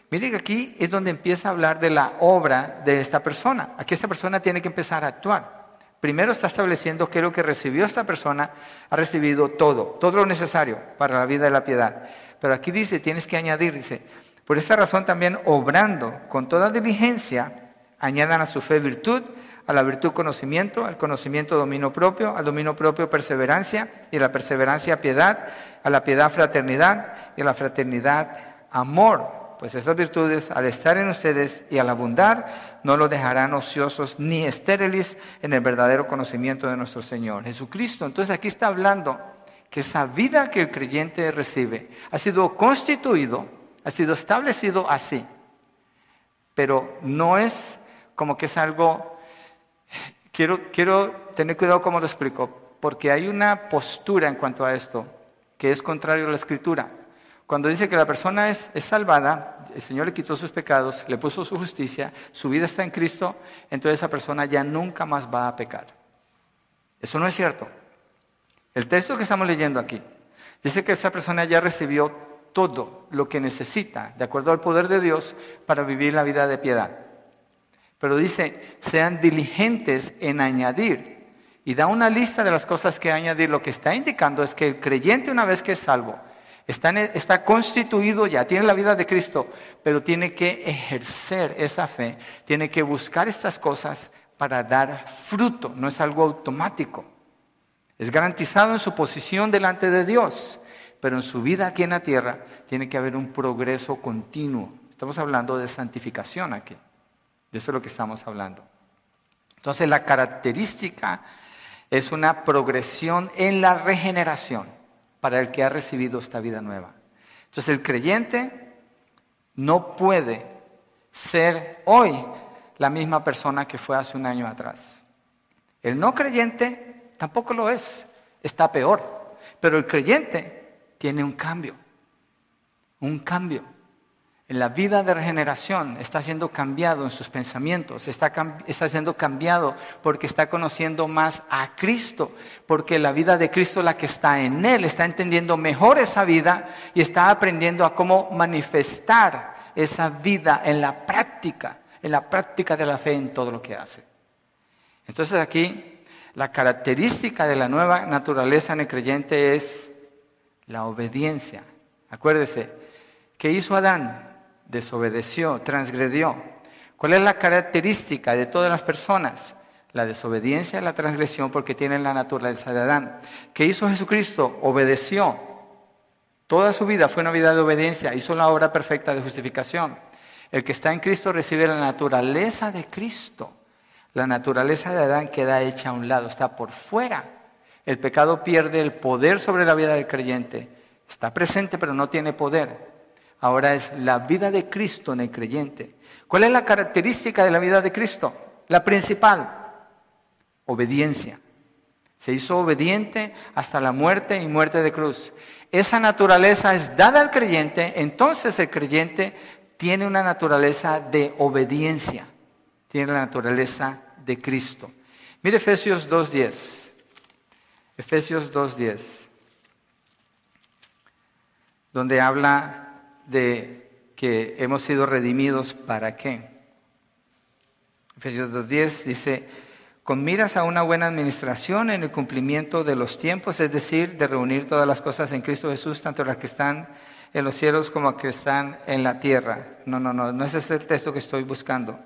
Miren que aquí es donde empieza a hablar de la obra de esta persona. Aquí esta persona tiene que empezar a actuar. Primero está estableciendo que lo que recibió esta persona ha recibido todo, todo lo necesario para la vida de la piedad. Pero aquí dice, tienes que añadir, dice, por esta razón también obrando con toda diligencia, añadan a su fe virtud, a la virtud conocimiento, al conocimiento dominio propio, al dominio propio perseverancia, y a la perseverancia piedad, a la piedad fraternidad, y a la fraternidad amor pues estas virtudes, al estar en ustedes y al abundar, no los dejarán ociosos ni estériles en el verdadero conocimiento de nuestro Señor Jesucristo. Entonces aquí está hablando que esa vida que el creyente recibe ha sido constituido, ha sido establecido así, pero no es como que es algo, quiero, quiero tener cuidado como lo explico, porque hay una postura en cuanto a esto que es contrario a la escritura. Cuando dice que la persona es, salvada, el Señor le quitó sus pecados, le puso su justicia, su vida está en Cristo, entonces esa persona ya nunca más va a pecar. Eso no es cierto. El texto que estamos leyendo aquí dice que esa persona ya recibió todo lo que necesita, de acuerdo al poder de Dios, para vivir la vida de piedad. Pero dice, sean diligentes en añadir. Y da una lista de las cosas que añadir. Lo que está indicando es que el creyente una vez que es salvo, está, está constituido ya, tiene la vida de Cristo, pero tiene que ejercer esa fe, tiene que buscar estas cosas para dar fruto, no es algo automático. Es garantizado en su posición delante de Dios, pero en su vida aquí en la tierra tiene que haber un progreso continuo. Estamos hablando de santificación aquí. De eso es lo que estamos hablando. Entonces la característica es una progresión en la regeneración para el que ha recibido esta vida nueva. Entonces el creyente no puede ser hoy la misma persona que fue hace un año atrás. El no creyente tampoco lo es, está peor. Pero el creyente tiene un cambio, un cambio. En la vida de regeneración está siendo cambiado en sus pensamientos, está, está, siendo cambiado porque está conociendo más a Cristo, porque la vida de Cristo es la que está en Él, está entendiendo mejor esa vida y está aprendiendo a cómo manifestar esa vida en la práctica en la práctica de la fe en todo lo que hace. Entonces aquí la característica de la nueva naturaleza en el creyente es la obediencia. Acuérdese, ¿qué hizo Adán? Desobedeció, transgredió. ¿Cuál es la característica de todas las personas? La desobediencia, la transgresión, porque tienen la naturaleza de Adán. ¿Qué hizo Jesucristo? Obedeció. Toda su vida fue una vida de obediencia, hizo la obra perfecta de justificación. El que está en Cristo recibe la naturaleza de Cristo. La naturaleza de Adán queda hecha a un lado, está por fuera. El pecado pierde el poder sobre la vida del creyente. Está presente pero no tiene poder. Ahora es la vida de Cristo en el creyente. ¿Cuál es la característica de la vida de Cristo? La principal, obediencia. Se hizo obediente hasta la muerte y muerte de cruz. Esa naturaleza es dada al creyente, entonces el creyente tiene una naturaleza de obediencia, tiene la naturaleza de Cristo. Mire Efesios 2.10. Efesios 2.10, donde habla de que hemos sido redimidos para qué. Efesios 2.10 dice, con miras a una buena administración en el cumplimiento de los tiempos, es decir, de reunir todas las cosas en Cristo Jesús, tanto las que están en los cielos como que están en la tierra. No, no, no, no ese es el texto que estoy buscando.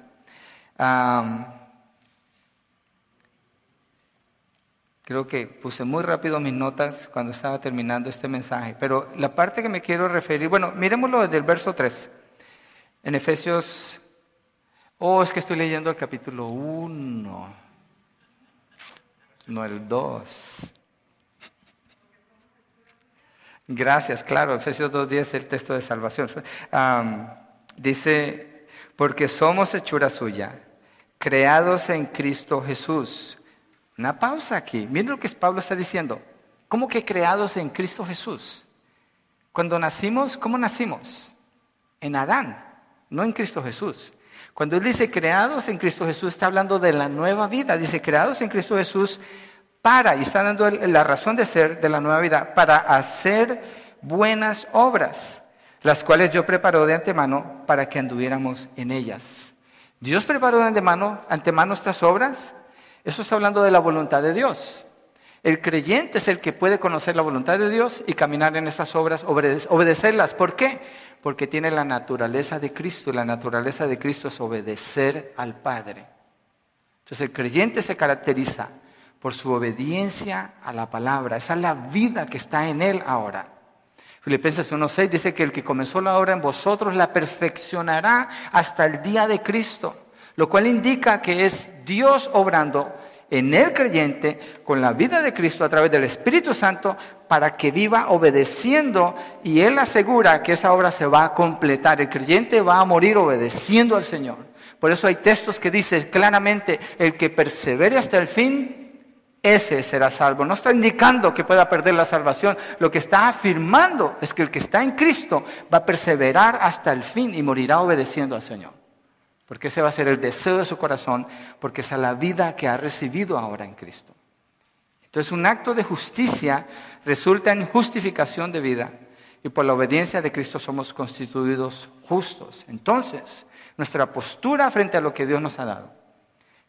Creo que puse muy rápido mis notas cuando estaba terminando este mensaje, pero la parte que me quiero referir, bueno, miremoslo desde el verso 3. En Efesios, oh, es que estoy leyendo el capítulo 1, no el 2. Gracias, claro, Efesios 2.10 es el texto de salvación. dice, porque somos hechura suya, creados en Cristo Jesús. Una pausa aquí, miren lo que Pablo está diciendo. ¿Cómo que creados en Cristo Jesús? Cuando nacimos, ¿cómo nacimos? En Adán, no en Cristo Jesús. Cuando él dice creados en Cristo Jesús, está hablando de la nueva vida. Dice creados en Cristo Jesús para, y está dando la razón de ser de la nueva vida, para hacer buenas obras, las cuales yo preparó de antemano para que anduviéramos en ellas. Dios preparó de antemano, antemano estas obras. Eso está hablando de la voluntad de Dios. El creyente es el que puede conocer la voluntad de Dios y caminar en esas obras, obedecerlas. ¿Por qué? Porque tiene la naturaleza de Cristo la naturaleza de Cristo es obedecer al Padre. Entonces el creyente se caracteriza por su obediencia a la palabra. Esa es la vida que está en él ahora. Filipenses 1.6 dice que el que comenzó la obra en vosotros la perfeccionará hasta el día de Cristo, lo cual indica que es Dios obrando en el creyente con la vida de Cristo a través del Espíritu Santo para que viva obedeciendo y Él asegura que esa obra se va a completar. El creyente va a morir obedeciendo al Señor. Por eso hay textos que dicen claramente, el que persevere hasta el fin, ese será salvo. No está indicando que pueda perder la salvación. Lo que está afirmando es que el que está en Cristo va a perseverar hasta el fin y morirá obedeciendo al Señor. Porque ese va a ser el deseo de su corazón, porque esa es la vida que ha recibido ahora en Cristo. Entonces un acto de justicia resulta en justificación de vida. y por la obediencia de Cristo somos constituidos justos. Entonces, nuestra postura frente a lo que Dios nos ha dado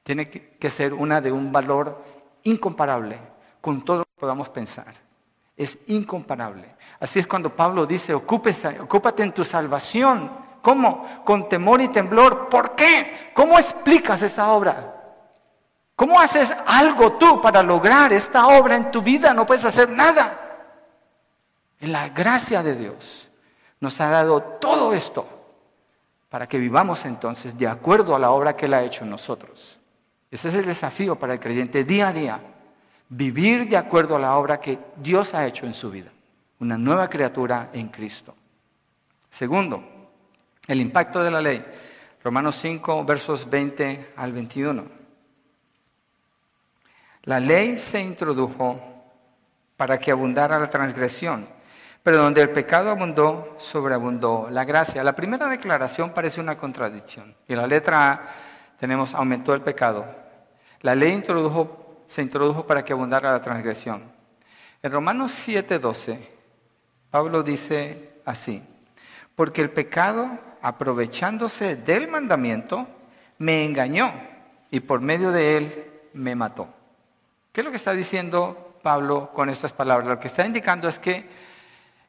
tiene que ser una de un valor incomparable con todo lo que podamos pensar. Es incomparable. Así es cuando Pablo dice, ocúpate en tu salvación. ¿Cómo? Con temor y temblor. ¿Por qué? ¿Cómo explicas esta obra? ¿Cómo haces algo tú para lograr esta obra en tu vida? No puedes hacer nada. En la gracia de Dios nos ha dado todo esto para que vivamos entonces de acuerdo a la obra que Él ha hecho en nosotros. Ese es el desafío para el creyente día a día. Vivir de acuerdo a la obra que Dios ha hecho en su vida. Una nueva criatura en Cristo. Segundo, el impacto de la ley. Romanos 5, versos 20 al 21. La ley se introdujo para que abundara la transgresión, pero donde el pecado abundó, sobreabundó la gracia. La primera declaración parece una contradicción. Y la letra A tenemos aumentó el pecado, la ley se introdujo para que abundara la transgresión. En Romanos 7:12, Pablo dice así, porque el pecado, aprovechándose del mandamiento, me engañó y por medio de él me mató. ¿Qué es lo que está diciendo Pablo con estas palabras? Lo que está indicando es que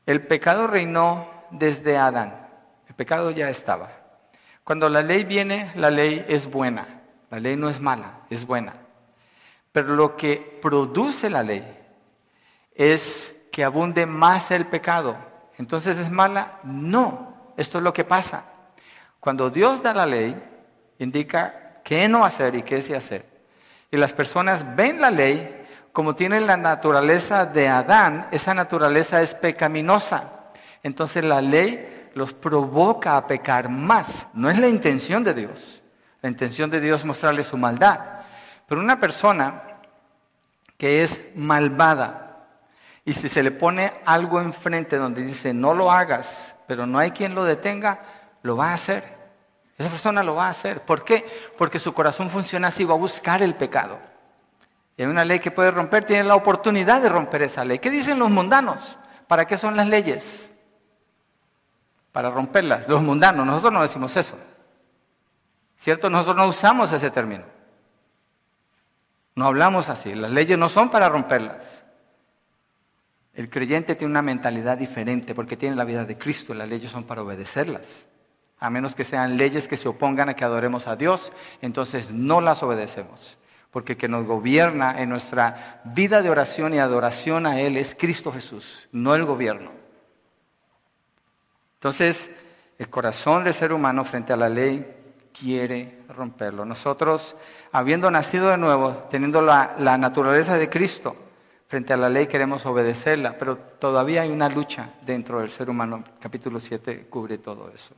el pecado reinó desde Adán. El pecado ya estaba. Cuando la ley viene, la ley es buena. La ley no es mala, es buena. Pero lo que produce la ley es que abunde más el pecado. Entonces es mala. No, esto es lo que pasa. Cuando Dios da la ley, indica qué no hacer y qué sí hacer. Y las personas ven la ley como tienen la naturaleza de Adán, esa naturaleza es pecaminosa. Entonces la ley los provoca a pecar más. No es la intención de Dios. La intención de Dios es mostrarle su maldad. Pero una persona que es malvada y si se le pone algo enfrente donde dice no lo hagas, pero no hay quien lo detenga, lo va a hacer. Esa persona lo va a hacer. ¿Por qué? Porque su corazón funciona así, va a buscar el pecado. Y hay una ley que puede romper, tiene la oportunidad de romper esa ley. ¿Qué dicen los mundanos? ¿Para qué son las leyes? Para romperlas. Los mundanos, nosotros no decimos eso. ¿Cierto? Nosotros no usamos ese término. No hablamos así. Las leyes no son para romperlas. El creyente tiene una mentalidad diferente porque tiene la vida de Cristo. Las leyes son para obedecerlas. A menos que sean leyes que se opongan a que adoremos a Dios, entonces no las obedecemos. Porque el que nos gobierna en nuestra vida de oración y adoración a Él es Cristo Jesús, no el gobierno. Entonces, el corazón del ser humano frente a la ley quiere romperlo. Nosotros, habiendo nacido de nuevo, teniendo la, naturaleza de Cristo, frente a la ley queremos obedecerla, pero todavía hay una lucha dentro del ser humano. Capítulo 7 cubre todo eso.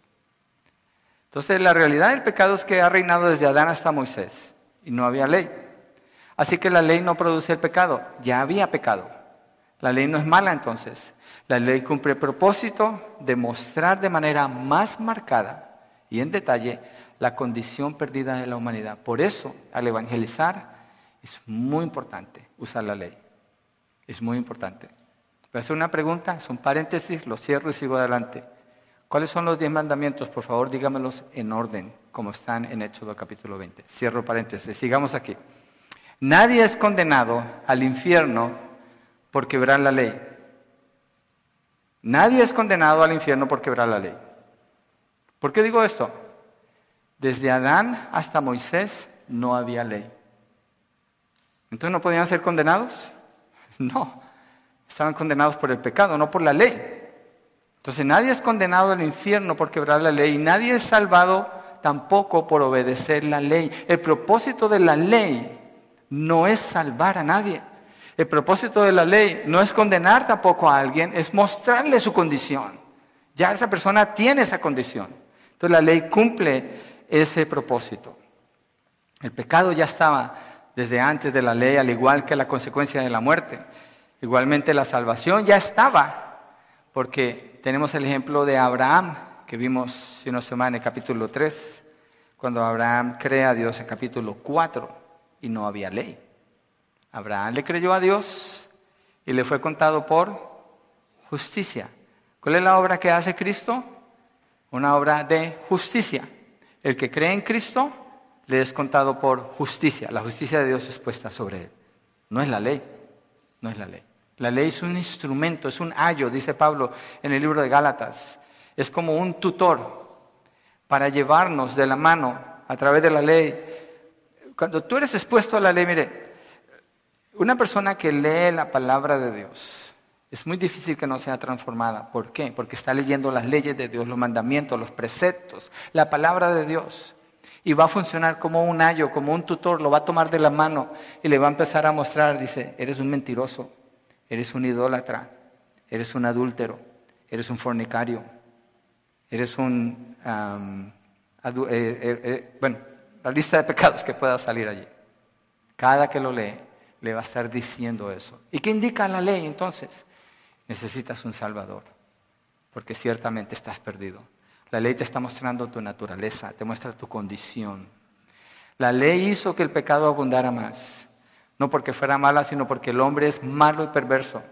Entonces, la realidad del pecado es que ha reinado desde Adán hasta Moisés y no había ley. Así que la ley no produce el pecado, ya había pecado. La ley no es mala entonces. La ley cumple el propósito de mostrar de manera más marcada y en detalle la condición perdida de la humanidad. Por eso, al evangelizar, es muy importante usar la ley. Es muy importante. Voy a hacer una pregunta, son paréntesis, lo cierro y sigo adelante. ¿Cuáles son los diez mandamientos? Por favor, dígamelos en orden, como están en Éxodo capítulo 20. Cierro paréntesis, sigamos aquí. Nadie es condenado al infierno por quebrar la ley. Nadie es condenado al infierno por quebrar la ley. ¿Por qué digo esto? Desde Adán hasta Moisés no había ley. Entonces no podían ser condenados. No, estaban condenados por el pecado, no por la ley. Entonces nadie es condenado al infierno por quebrar la ley y nadie es salvado tampoco por obedecer la ley. El propósito de la ley no es salvar a nadie. El propósito de la ley no es condenar tampoco a alguien, es mostrarle su condición. Ya esa persona tiene esa condición. Entonces la ley cumple ese propósito. El pecado ya estaba desde antes de la ley, al igual que la consecuencia de la muerte. Igualmente la salvación ya estaba, porque tenemos el ejemplo de Abraham, que vimos si no en el capítulo 3, cuando Abraham cree a Dios en capítulo 4 y no había ley. Abraham le creyó a Dios y le fue contado por justicia ¿Cuál es la obra que hace Cristo? Una obra de justicia. El que cree en Cristo le es contado por justicia. La justicia de Dios es puesta sobre él. No es la ley, no es la ley. La ley es un instrumento, es un ayo, dice Pablo en el libro de Gálatas. Es como un tutor para llevarnos de la mano a través de la ley. Cuando tú eres expuesto a la ley, mire, una persona que lee la palabra de Dios, es muy difícil que no sea transformada. ¿Por qué? Porque está leyendo las leyes de Dios, los mandamientos, los preceptos, la palabra de Dios. Y va a funcionar como un ayo, como un tutor, lo va a tomar de la mano y le va a empezar a mostrar, dice, eres un mentiroso, eres un idólatra, eres un adúltero, eres un fornicario, eres un... Eh, bueno, la lista de pecados que pueda salir allí. Cada que lo lee, le va a estar diciendo eso. ¿Y qué indica la ley entonces? Necesitas un Salvador, porque ciertamente estás perdido. La ley te está mostrando tu naturaleza, te muestra tu condición. La ley hizo que el pecado abundara más, no porque fuera mala, sino porque el hombre es malo y perverso.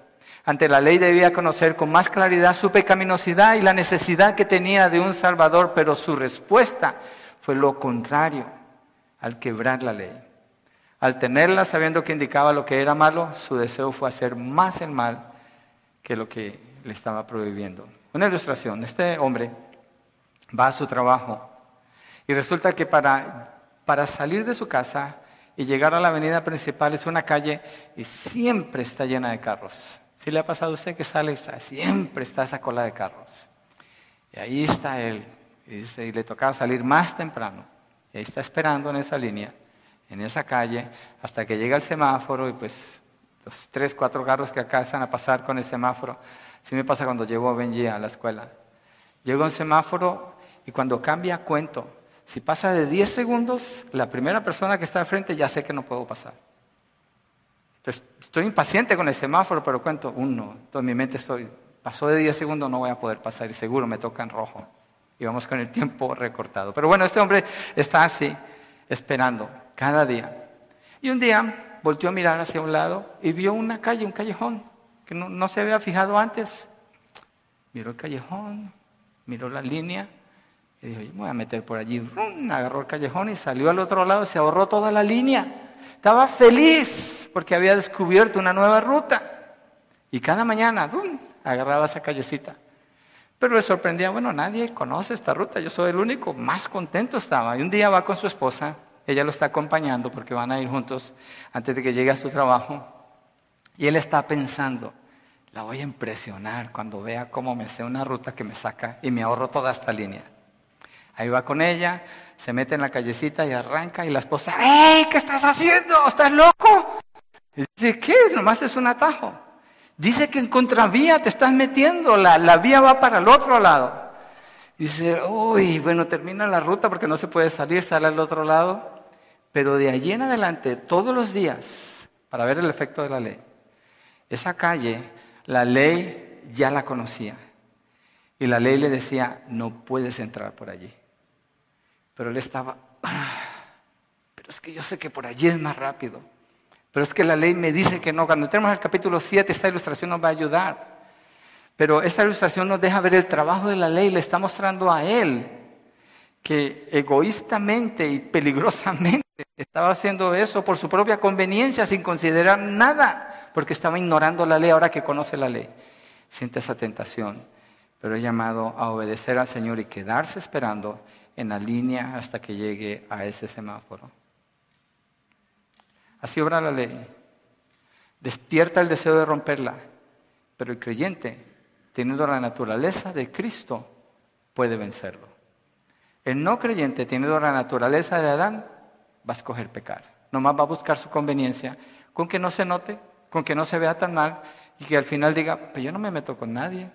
Ante la ley debía conocer con más claridad su pecaminosidad y la necesidad que tenía de un Salvador, pero su respuesta fue lo contrario al quebrar la ley. Al tenerla sabiendo que indicaba lo que era malo, su deseo fue hacer más el mal que lo que le estaba prohibiendo. Una ilustración, este hombre va a su trabajo y resulta que para, para salir de su casa y llegar a la avenida principal es una calle y siempre está llena de carros. Si le ha pasado a usted que sale, está, siempre está esa cola de carros. Y ahí está él. Y, le tocaba salir más temprano. Y ahí está esperando en esa línea, en esa calle, hasta que llega el semáforo y pues los tres, cuatro carros que alcanzan a pasar con el semáforo. Sí me pasa cuando llevo a Benji a la escuela. Llego a un semáforo y cuando cambia cuento. Si pasa de 10 segundos, la primera persona que está al frente ya sé que no puedo pasar. Entonces, estoy impaciente con el semáforo, pero cuento uno. Entonces, en mi mente estoy, pasó de 10 segundos, no voy a poder pasar y seguro me toca en rojo. Y vamos con el tiempo recortado. Pero bueno, este hombre está así, esperando, cada día. Y un día volteó a mirar hacia un lado y vio una calle, un callejón, que no, se había fijado antes. Miró el callejón, miró la línea y dijo, yo me voy a meter por allí. Agarró el callejón y salió al otro lado y se ahorró toda la línea. Estaba feliz porque había descubierto una nueva ruta. Y cada mañana agarraba esa callecita. Pero le sorprendía, bueno, nadie conoce esta ruta, yo soy el único, más contento estaba. Y un día va con su esposa, ella lo está acompañando porque van a ir juntos antes de que llegue a su trabajo. Y él está pensando, la voy a impresionar cuando vea cómo me sé una ruta que me saca y me ahorro toda esta línea. Ahí va con ella, se mete en la callecita y arranca y la esposa, ¡Ey! ¿Qué estás haciendo? ¿Estás loco? Dice, ¿qué? Nomás es un atajo. Dice que en contravía te estás metiendo, la, la vía va para el otro lado. Dice, uy, bueno, termina la ruta porque no se puede salir, sale al otro lado. Pero de allí en adelante, todos los días, para ver el efecto de la ley, esa calle, la ley ya la conocía. Y la ley le decía, no puedes entrar por allí. Pero él estaba, pero es que yo sé que por allí es más rápido. Pero es que la ley me dice que no. Cuando entremos al capítulo 7, esta ilustración nos va a ayudar. Pero esta ilustración nos deja ver el trabajo de la ley, le está mostrando a él que egoístamente y peligrosamente estaba haciendo eso por su propia conveniencia, sin considerar nada, porque estaba ignorando la ley ahora que conoce la ley. Siente esa tentación, pero es llamado a obedecer al Señor y quedarse esperando en la línea hasta que llegue a ese semáforo. Así obra la ley. Despierta el deseo de romperla, pero el creyente, teniendo la naturaleza de Cristo, puede vencerlo. El no creyente, teniendo la naturaleza de Adán, va a escoger pecar. Nomás va a buscar su conveniencia, con que no se note, con que no se vea tan mal y que al final diga, pero yo no me meto con nadie,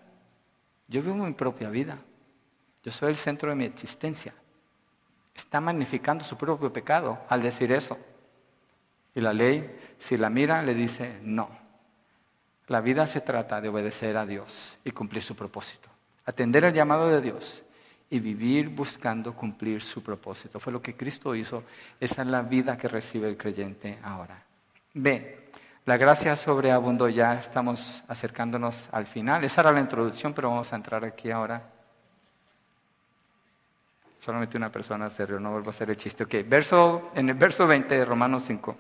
yo vivo mi propia vida. Yo soy el centro de mi existencia. Está magnificando su propio pecado al decir eso. Y la ley, si la mira, le dice, no. La vida se trata de obedecer a Dios y cumplir su propósito. Atender el llamado de Dios y vivir buscando cumplir su propósito. Fue lo que Cristo hizo. Esa es la vida que recibe el creyente ahora. B. La gracia sobreabundó, ya estamos acercándonos al final. Esa era la introducción, pero vamos a entrar aquí ahora. Solamente una persona se rió, no vuelvo a hacer el chiste. Ok, verso, en el verso 20 de Romanos 5,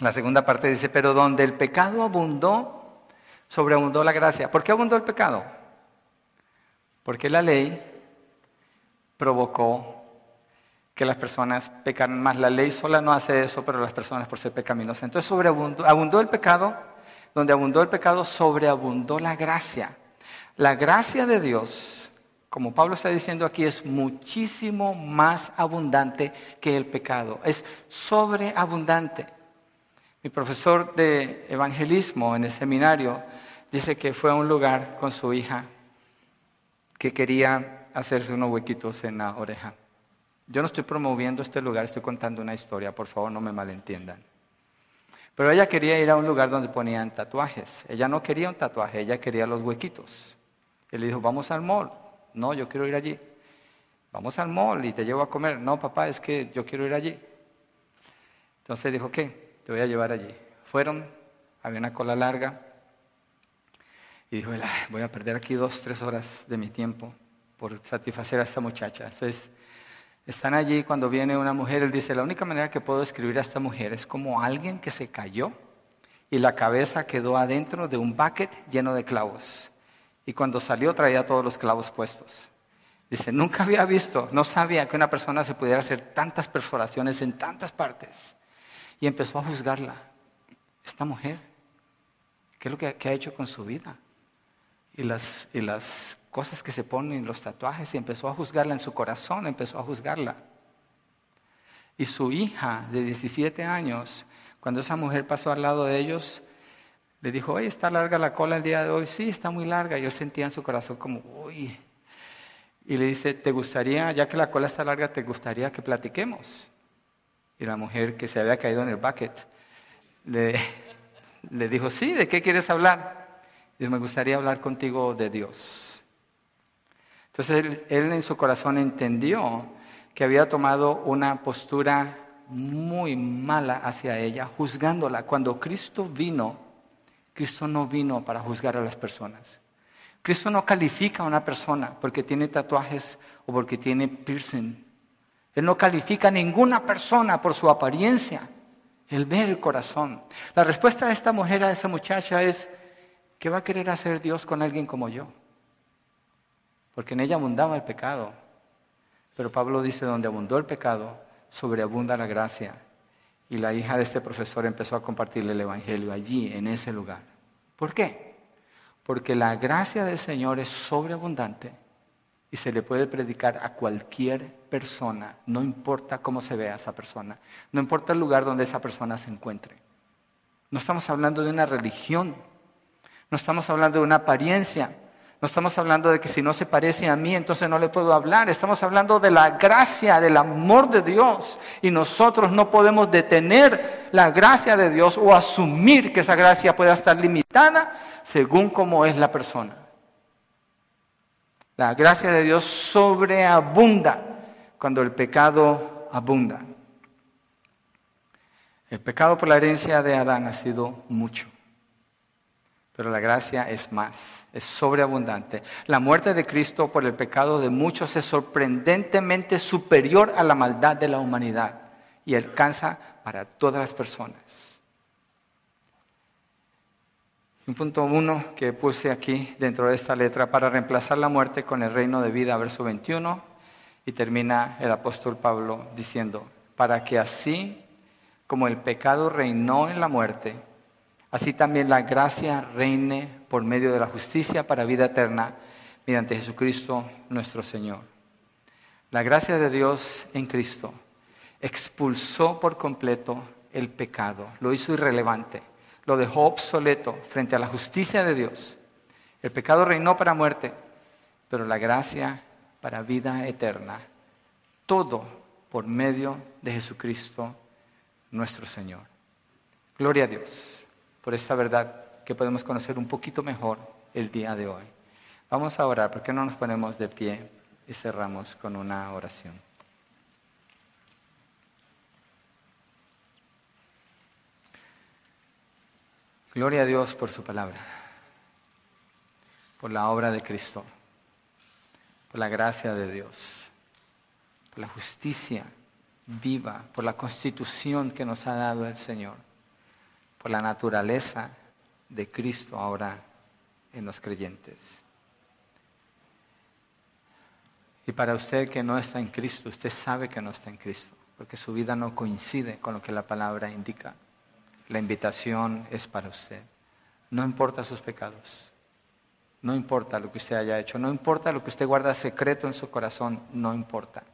la segunda parte dice, pero donde el pecado abundó, sobreabundó la gracia. ¿Por qué abundó el pecado? Porque la ley provocó que las personas pecaran más. La ley sola no hace eso, pero las personas por ser pecaminosas. Entonces sobreabundó abundó el pecado, donde abundó el pecado, sobreabundó la gracia. La gracia de Dios como Pablo está diciendo aquí, es muchísimo más abundante que el pecado. Es sobreabundante. Mi profesor de evangelismo en el seminario dice que fue a un lugar con su hija que quería hacerse unos huequitos en la oreja. Yo no estoy promoviendo este lugar, estoy contando una historia, por favor no me malentiendan. Pero ella quería ir a un lugar donde ponían tatuajes. Ella no quería un tatuaje, ella quería los huequitos. Él dijo, vamos al mall. No, yo quiero ir allí. Vamos al mall y te llevo a comer. No, papá, es que yo quiero ir allí. Entonces dijo, ¿qué? Te voy a llevar allí. Fueron, había una cola larga. Y dijo, voy a perder aquí dos, tres horas de mi tiempo por satisfacer a esta muchacha. Entonces, están allí cuando viene una mujer, él dice, la única manera que puedo describir a esta mujer es como alguien que se cayó y la cabeza quedó adentro de un bucket lleno de clavos. Y cuando salió traía todos los clavos puestos. Dice, nunca había visto, no sabía que una persona se pudiera hacer tantas perforaciones en tantas partes. Y empezó a juzgarla. Esta mujer, ¿qué es lo que, ha hecho con su vida? Y las, y las cosas que se ponen, los tatuajes, y empezó a juzgarla en su corazón, empezó a juzgarla. Y su hija de 17 años, cuando esa mujer pasó al lado de ellos, le dijo, oye, ¿está larga la cola el día de hoy? Sí, está muy larga. Y él sentía en su corazón como, uy. Y le dice, ¿te gustaría, ya que la cola está larga, ¿te gustaría que platiquemos? Y la mujer que se había caído en el bucket le, le dijo, sí, ¿de qué quieres hablar? Y me gustaría hablar contigo de Dios. Entonces él, él en su corazón entendió que había tomado una postura muy mala hacia ella, juzgándola. Cuando Cristo vino, Cristo no vino para juzgar a las personas. Cristo no califica a una persona porque tiene tatuajes o porque tiene piercing. Él no califica a ninguna persona por su apariencia. Él ve el corazón. La respuesta de esta mujer, a esa muchacha es, ¿qué va a querer hacer Dios con alguien como yo? Porque en ella abundaba el pecado. Pero Pablo dice, donde abundó el pecado, sobreabunda la gracia. Y la hija de este profesor empezó a compartirle el Evangelio allí, en ese lugar. ¿Por qué? Porque la gracia del Señor es sobreabundante y se le puede predicar a cualquier persona, no importa cómo se vea esa persona, no importa el lugar donde esa persona se encuentre. No estamos hablando de una religión, no estamos hablando de una apariencia, no estamos hablando de que si no se parece a mí, entonces no le puedo hablar. Estamos hablando de la gracia, del amor de Dios. Y nosotros no podemos detener la gracia de Dios o asumir que esa gracia pueda estar limitada según cómo es la persona. La gracia de Dios sobreabunda cuando el pecado abunda. El pecado por la herencia de Adán ha sido mucho. Pero la gracia es más, es sobreabundante. La muerte de Cristo por el pecado de muchos es sorprendentemente superior a la maldad de la humanidad y alcanza para todas las personas. Un punto uno que puse aquí dentro de esta letra para reemplazar la muerte con el reino de vida, verso 21, y termina el apóstol Pablo diciendo, para que así como el pecado reinó en la muerte, así también la gracia reine por medio de la justicia para vida eterna mediante Jesucristo nuestro Señor. La gracia de Dios en Cristo expulsó por completo el pecado, lo hizo irrelevante, lo dejó obsoleto frente a la justicia de Dios. El pecado reinó para muerte, pero la gracia para vida eterna. Todo por medio de Jesucristo nuestro Señor. Gloria a Dios por esta verdad que podemos conocer un poquito mejor el día de hoy. Vamos a orar, ¿por qué no nos ponemos de pie y cerramos con una oración? Gloria a Dios por su palabra, por la obra de Cristo, por la gracia de Dios, por la justicia viva, por la constitución que nos ha dado el Señor, por la naturaleza de Cristo ahora en los creyentes. Y para usted que no está en Cristo, usted sabe que no está en Cristo, porque su vida no coincide con lo que la palabra indica. La invitación es para usted. No importa sus pecados, no importa lo que usted haya hecho, no importa lo que usted guarda secreto en su corazón, no importa.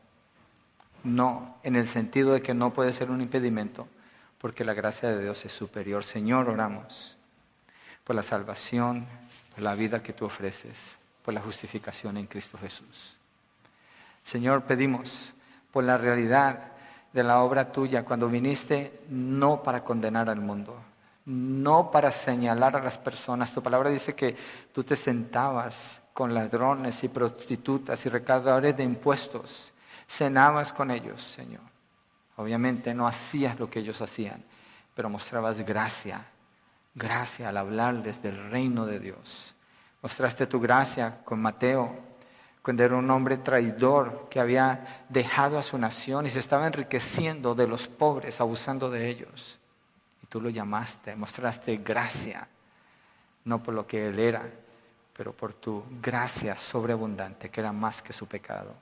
No, en el sentido de que no puede ser un impedimento, porque la gracia de Dios es superior. Señor, oramos por la salvación, por la vida que tú ofreces, por la justificación en Cristo Jesús. Señor, pedimos por la realidad de la obra tuya cuando viniste no para condenar al mundo, no para señalar a las personas. Tu palabra dice que tú te sentabas con ladrones y prostitutas y recaudadores de impuestos, cenabas con ellos, Señor. Obviamente no hacías lo que ellos hacían, pero mostrabas gracia, gracia al hablarles del reino de Dios. Mostraste tu gracia con Mateo, cuando era un hombre traidor que había dejado a su nación y se estaba enriqueciendo de los pobres, abusando de ellos. Y tú lo llamaste, mostraste gracia, no por lo que él era, pero por tu gracia sobreabundante, que era más que su pecado.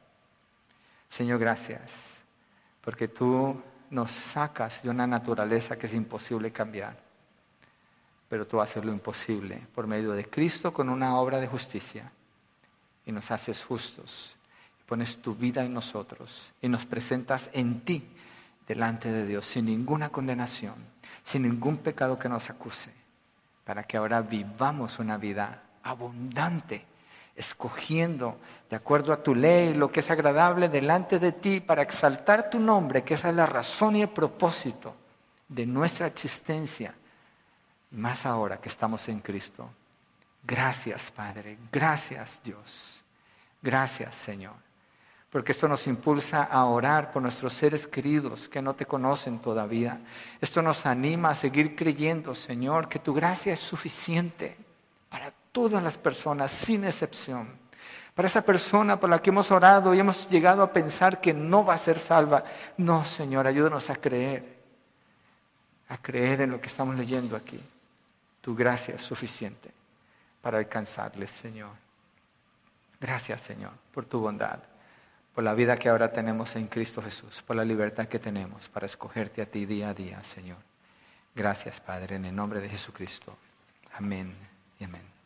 Señor, gracias, porque tú nos sacas de una naturaleza que es imposible cambiar, pero tú haces lo imposible por medio de Cristo con una obra de justicia y nos haces justos. Pones tu vida en nosotros y nos presentas en ti delante de Dios sin ninguna condenación, sin ningún pecado que nos acuse, para que ahora vivamos una vida abundante, escogiendo de acuerdo a tu ley lo que es agradable delante de ti para exaltar tu nombre, que esa es la razón y el propósito de nuestra existencia, más ahora que estamos en Cristo. Gracias, Padre. Gracias, Dios. Gracias, Señor, porque esto nos impulsa a orar por nuestros seres queridos que no te conocen todavía. Esto nos anima a seguir creyendo, Señor, que tu gracia es suficiente todas las personas, sin excepción. Para esa persona por la que hemos orado y hemos llegado a pensar que no va a ser salva. No, Señor, ayúdanos a creer, a creer en lo que estamos leyendo aquí. Tu gracia es suficiente para alcanzarles, Señor. Gracias, Señor, por tu bondad, por la vida que ahora tenemos en Cristo Jesús, por la libertad que tenemos para escogerte a ti día a día, Señor. Gracias, Padre, en el nombre de Jesucristo. Amén y amén.